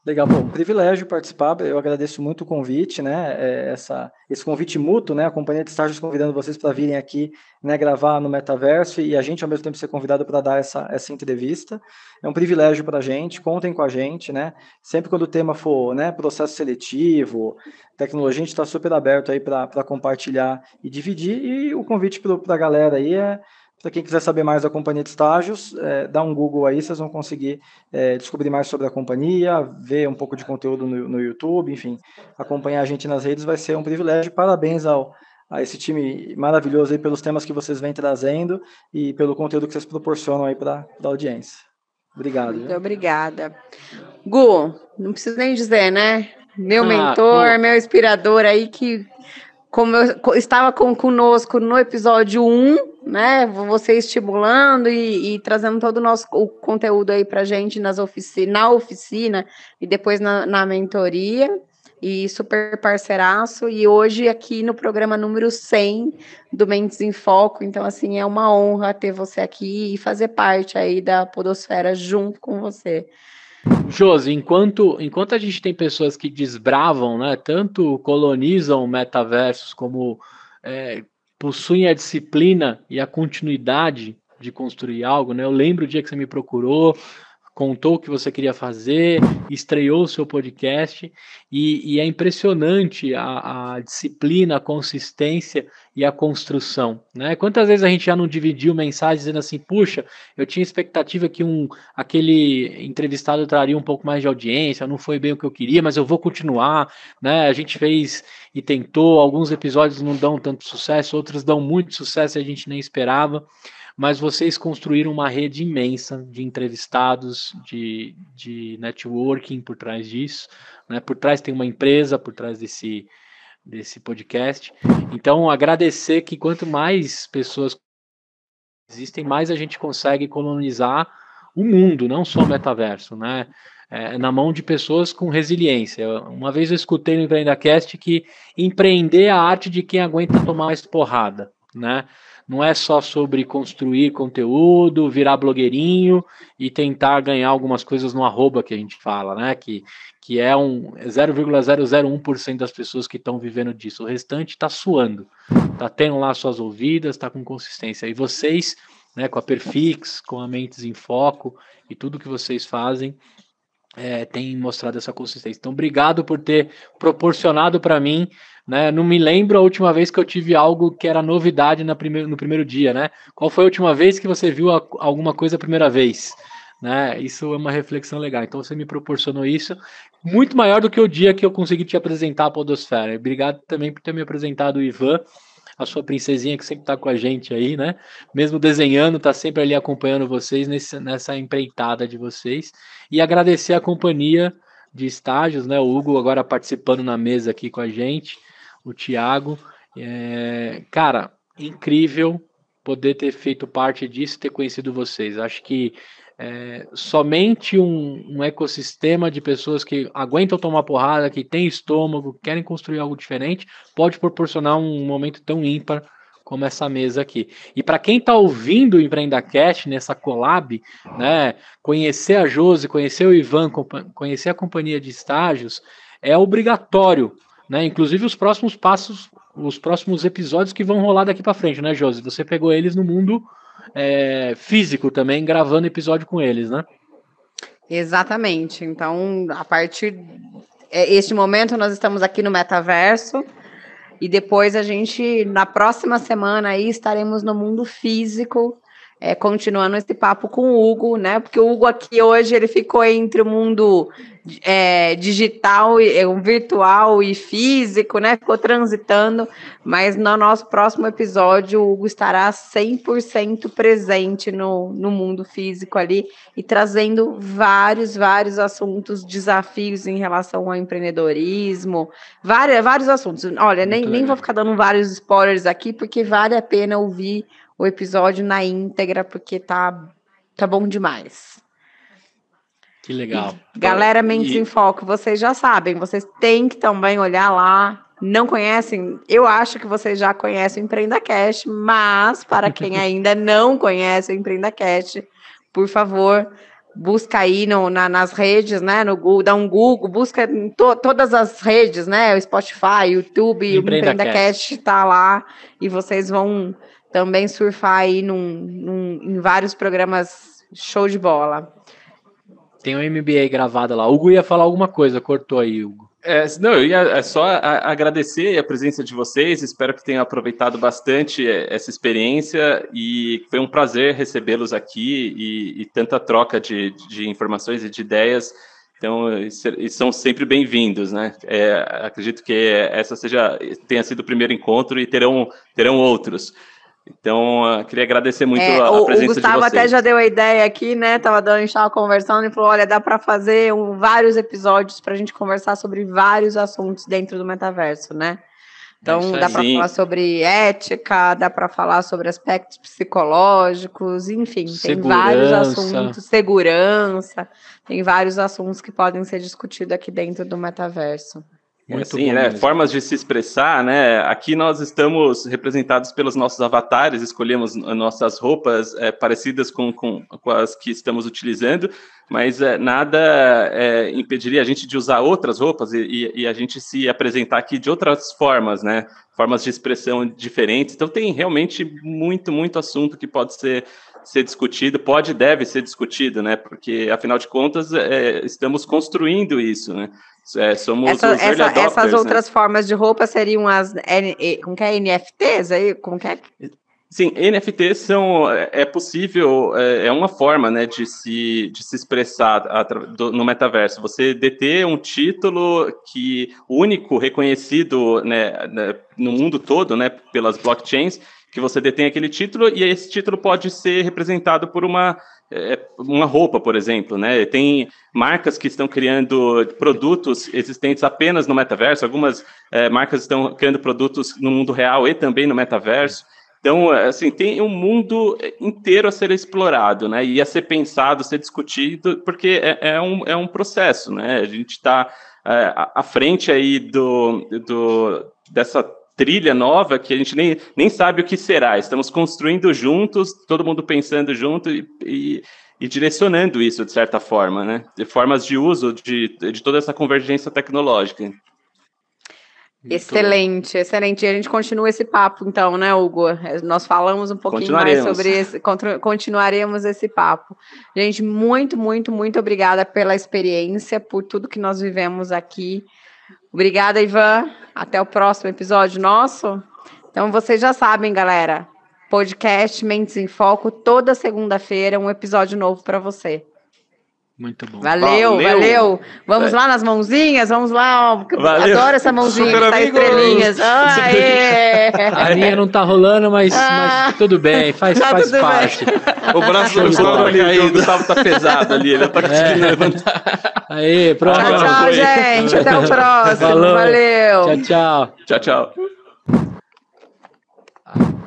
Legal, bom, privilégio participar, eu agradeço muito o convite, né, é, essa, esse convite mútuo, né, a Companhia de Estágios convidando vocês para virem aqui, né, gravar no Metaverso e a gente ao mesmo tempo ser convidado para dar essa, essa entrevista, é um privilégio para a gente, contem com a gente, né, sempre quando o tema for, né, processo seletivo, tecnologia, a gente está super aberto aí para compartilhar e dividir, e o convite para a galera aí é para quem quiser saber mais da companhia de estágios, é, dá um Google aí, vocês vão conseguir é, descobrir mais sobre a companhia, ver um pouco de conteúdo no, no, YouTube, enfim, acompanhar a gente nas redes vai ser um privilégio. Parabéns ao, a esse time maravilhoso aí pelos temas que vocês vêm trazendo e pelo conteúdo que vocês proporcionam aí para a audiência. Obrigado. Muito viu? obrigada. Gu, não preciso nem dizer, né? Meu ah, mentor, meu inspirador aí que como eu estava com, conosco no episódio 1, né? Você estimulando e, e trazendo todo o nosso o conteúdo aí para gente nas ofici na oficina e depois na, na mentoria. E super parceiraço. E hoje aqui no programa número 100 do Mentes em Foco. Então, assim, é uma honra ter você aqui e fazer parte aí da Podosfera junto com você. Josi, enquanto, enquanto a gente tem pessoas que desbravam, né, tanto colonizam metaversos como é, possuem a disciplina e a continuidade de construir algo, né? Eu lembro o dia que você me procurou, contou o que você queria fazer, estreou o seu podcast e, e é impressionante a, a, disciplina, a consistência e a construção. Né? Quantas vezes a gente já não dividiu mensagens dizendo assim, puxa, eu tinha expectativa que um, aquele entrevistado traria um pouco mais de audiência, não foi bem o que eu queria, mas eu vou continuar. Né? A gente fez e tentou, alguns episódios não dão tanto sucesso, outros dão muito sucesso e a gente nem esperava mas vocês construíram uma rede imensa de entrevistados, de, de networking por trás disso, né? Por trás tem uma empresa, por trás desse, desse podcast. Então, agradecer que quanto mais pessoas existem, mais a gente consegue colonizar o mundo, não só o metaverso, né? É, na mão de pessoas com resiliência. Uma vez eu escutei no EmpreendaCast que empreender é a arte de quem aguenta tomar mais porrada, né? Não é só sobre construir conteúdo, virar blogueirinho e tentar ganhar algumas coisas no arroba que a gente fala, né? Que, que é um 0,001% das pessoas que estão vivendo disso. O restante está suando, está tendo lá suas ouvidas, está com consistência. E vocês, né, com a Perfix, com a Mentes em Foco e tudo que vocês fazem, é, tem mostrado essa consistência. Então, obrigado por ter proporcionado para mim né? Não me lembro a última vez que eu tive algo que era novidade na primeiro, no primeiro dia, né? Qual foi a última vez que você viu alguma coisa a primeira vez? Né? Isso é uma reflexão legal. Então você me proporcionou isso, muito maior do que o dia que eu consegui te apresentar a Podosfera. Obrigado também por ter me apresentado o Ivan, a sua princesinha que sempre está com a gente aí, né? Mesmo desenhando, está sempre ali acompanhando vocês nesse, nessa empreitada de vocês. E agradecer a companhia de estágios, né? O Hugo agora participando na mesa aqui com a gente o Thiago. É, cara, incrível poder ter feito parte disso, ter conhecido vocês. Acho que é, somente um, um, ecossistema de pessoas que aguentam tomar porrada, que tem estômago, querem construir algo diferente, pode proporcionar um momento tão ímpar como essa mesa aqui. E para quem está ouvindo o EmpreendaCast nessa collab, né, conhecer a Josi, conhecer o Ivan, conhecer a companhia de estágios, é obrigatório né? Inclusive os próximos passos, os próximos episódios que vão rolar daqui para frente, né, Josi? Você pegou eles no mundo é, físico também, gravando episódio com eles, né? Exatamente. Então, a partir é, este momento nós estamos aqui no metaverso e depois a gente na próxima semana aí estaremos no mundo físico é, continuando esse papo com o Hugo, né? Porque o Hugo aqui hoje ele ficou entre o mundo é, digital, é, um virtual e físico, né? Ficou transitando, mas no nosso próximo episódio o Hugo estará 100% presente no, no mundo físico ali e trazendo vários, vários assuntos, desafios em relação ao empreendedorismo, vários, vários assuntos. Olha, nem, nem vou ficar dando vários spoilers aqui, porque vale a pena ouvir o episódio na íntegra, porque tá, tá bom demais. Que legal. E, galera Mentes e... em Foco, vocês já sabem, vocês têm que também olhar lá. Não conhecem? Eu acho que vocês já conhecem o Empreenda Cash, mas para quem ainda não conhece o Empreenda Cash, por favor, busca aí no, na, nas redes, né? No Google, dá um Google, busca em to, todas as redes, né? O Spotify, YouTube, Empreenda o Empreenda Cash está lá e vocês vão também surfar aí num, num, em vários programas show de bola. Tem um MBA gravado lá. O Hugo ia falar alguma coisa, cortou aí, Hugo. É, não, eu ia é só agradecer a presença de vocês, espero que tenham aproveitado bastante é, essa experiência e foi um prazer recebê-los aqui e, e, tanta troca de, de informações e de ideias. Então, e são sempre bem-vindos, né? É, acredito que essa seja tenha sido o primeiro encontro e terão, terão outros. Então, queria agradecer muito é, a, a, presença o Gustavo até já deu a ideia aqui, né? Tava dando, a gente tava conversando e falou: olha, dá para fazer um, vários episódios para a gente conversar sobre vários assuntos dentto do metaverso, né? Então, é dá para falar sobre ética, dá para falar sobre aspectos psicológicos, enfim, segurança. tem vários assuntos, segurança, tem vários assuntos que podem ser discutidos aqui dentro do metaverso. Muito Sim, né? Mesmo. Formas de se expressar, né? Aqui nós estamos representados pelos nossos avatares, escolhemos nossas roupas é, parecidas com, com, com, as que estamos utilizando, mas é, nada é, impediria a gente de usar outras roupas e, e, e, a gente se apresentar aqui de outras formas, né? Formas de expressão diferentes. Então tem realmente muito, muito assunto que pode ser ser discutido, pode e deve ser discutido, né? Porque, afinal de contas, é, estamos construindo isso, né? É, somos essa, essa, essas né? outras formas de roupa seriam as N, como que é, NFTs aí? Como que é? Sim, NFTs são é possível é, é uma forma né de se, de se expressar do, no metaverso. Você deter um título que único reconhecido né, né, no mundo todo, né, pelas blockchains, que você detém aquele título e esse título pode ser representado por uma é, uma roupa, por exemplo, né? Tem marcas que estão criando produtos existentes apenas no metaverso. Algumas é, marcas estão criando produtos no mundo real e também no metaverso. Então, assim, tem um mundo inteiro a ser explorado, né? E a ser pensado, ser discutido, porque é, é um, é um processo, né? A gente está é, à frente aí do, do, dessa trilha nova que a gente nem, nem sabe o que será. Estamos construindo juntos, todo mundo pensando junto e, e, e direcionando isso, de certa forma, né? De formas de uso de, de toda essa convergência tecnológica. Excelente, excelente. E a gente continua esse papo, então, né, Hugo? Nós falamos um pouquinho mais sobre esse, continuaremos esse papo. Gente, muito, muito, muito obrigada pela experiência, por tudo que nós vivemos aqui. Obrigada, Ivan. Até o próximo episódio nosso. Então, vocês já sabem, galera. Podcast Mentes em Foco, toda segunda-feira, um episódio novo para você. Muito bom. Valeu, valeu. valeu. Vamos é. lá nas mãozinhas? Vamos lá. Ó, adoro essa mãozinha Super que tá estrelinhas. A minha não tá rolando, mas, ah, mas tudo bem, faz, tá faz parte. Bem. O braço do Gustavo ali, o Gustavo tá pesado ali, ele tá conseguindo é. levantar. Aí, pronto. Tchau, tchau, gente. Até o próximo. Falou. Valeu. Tchau, tchau. Tchau, tchau.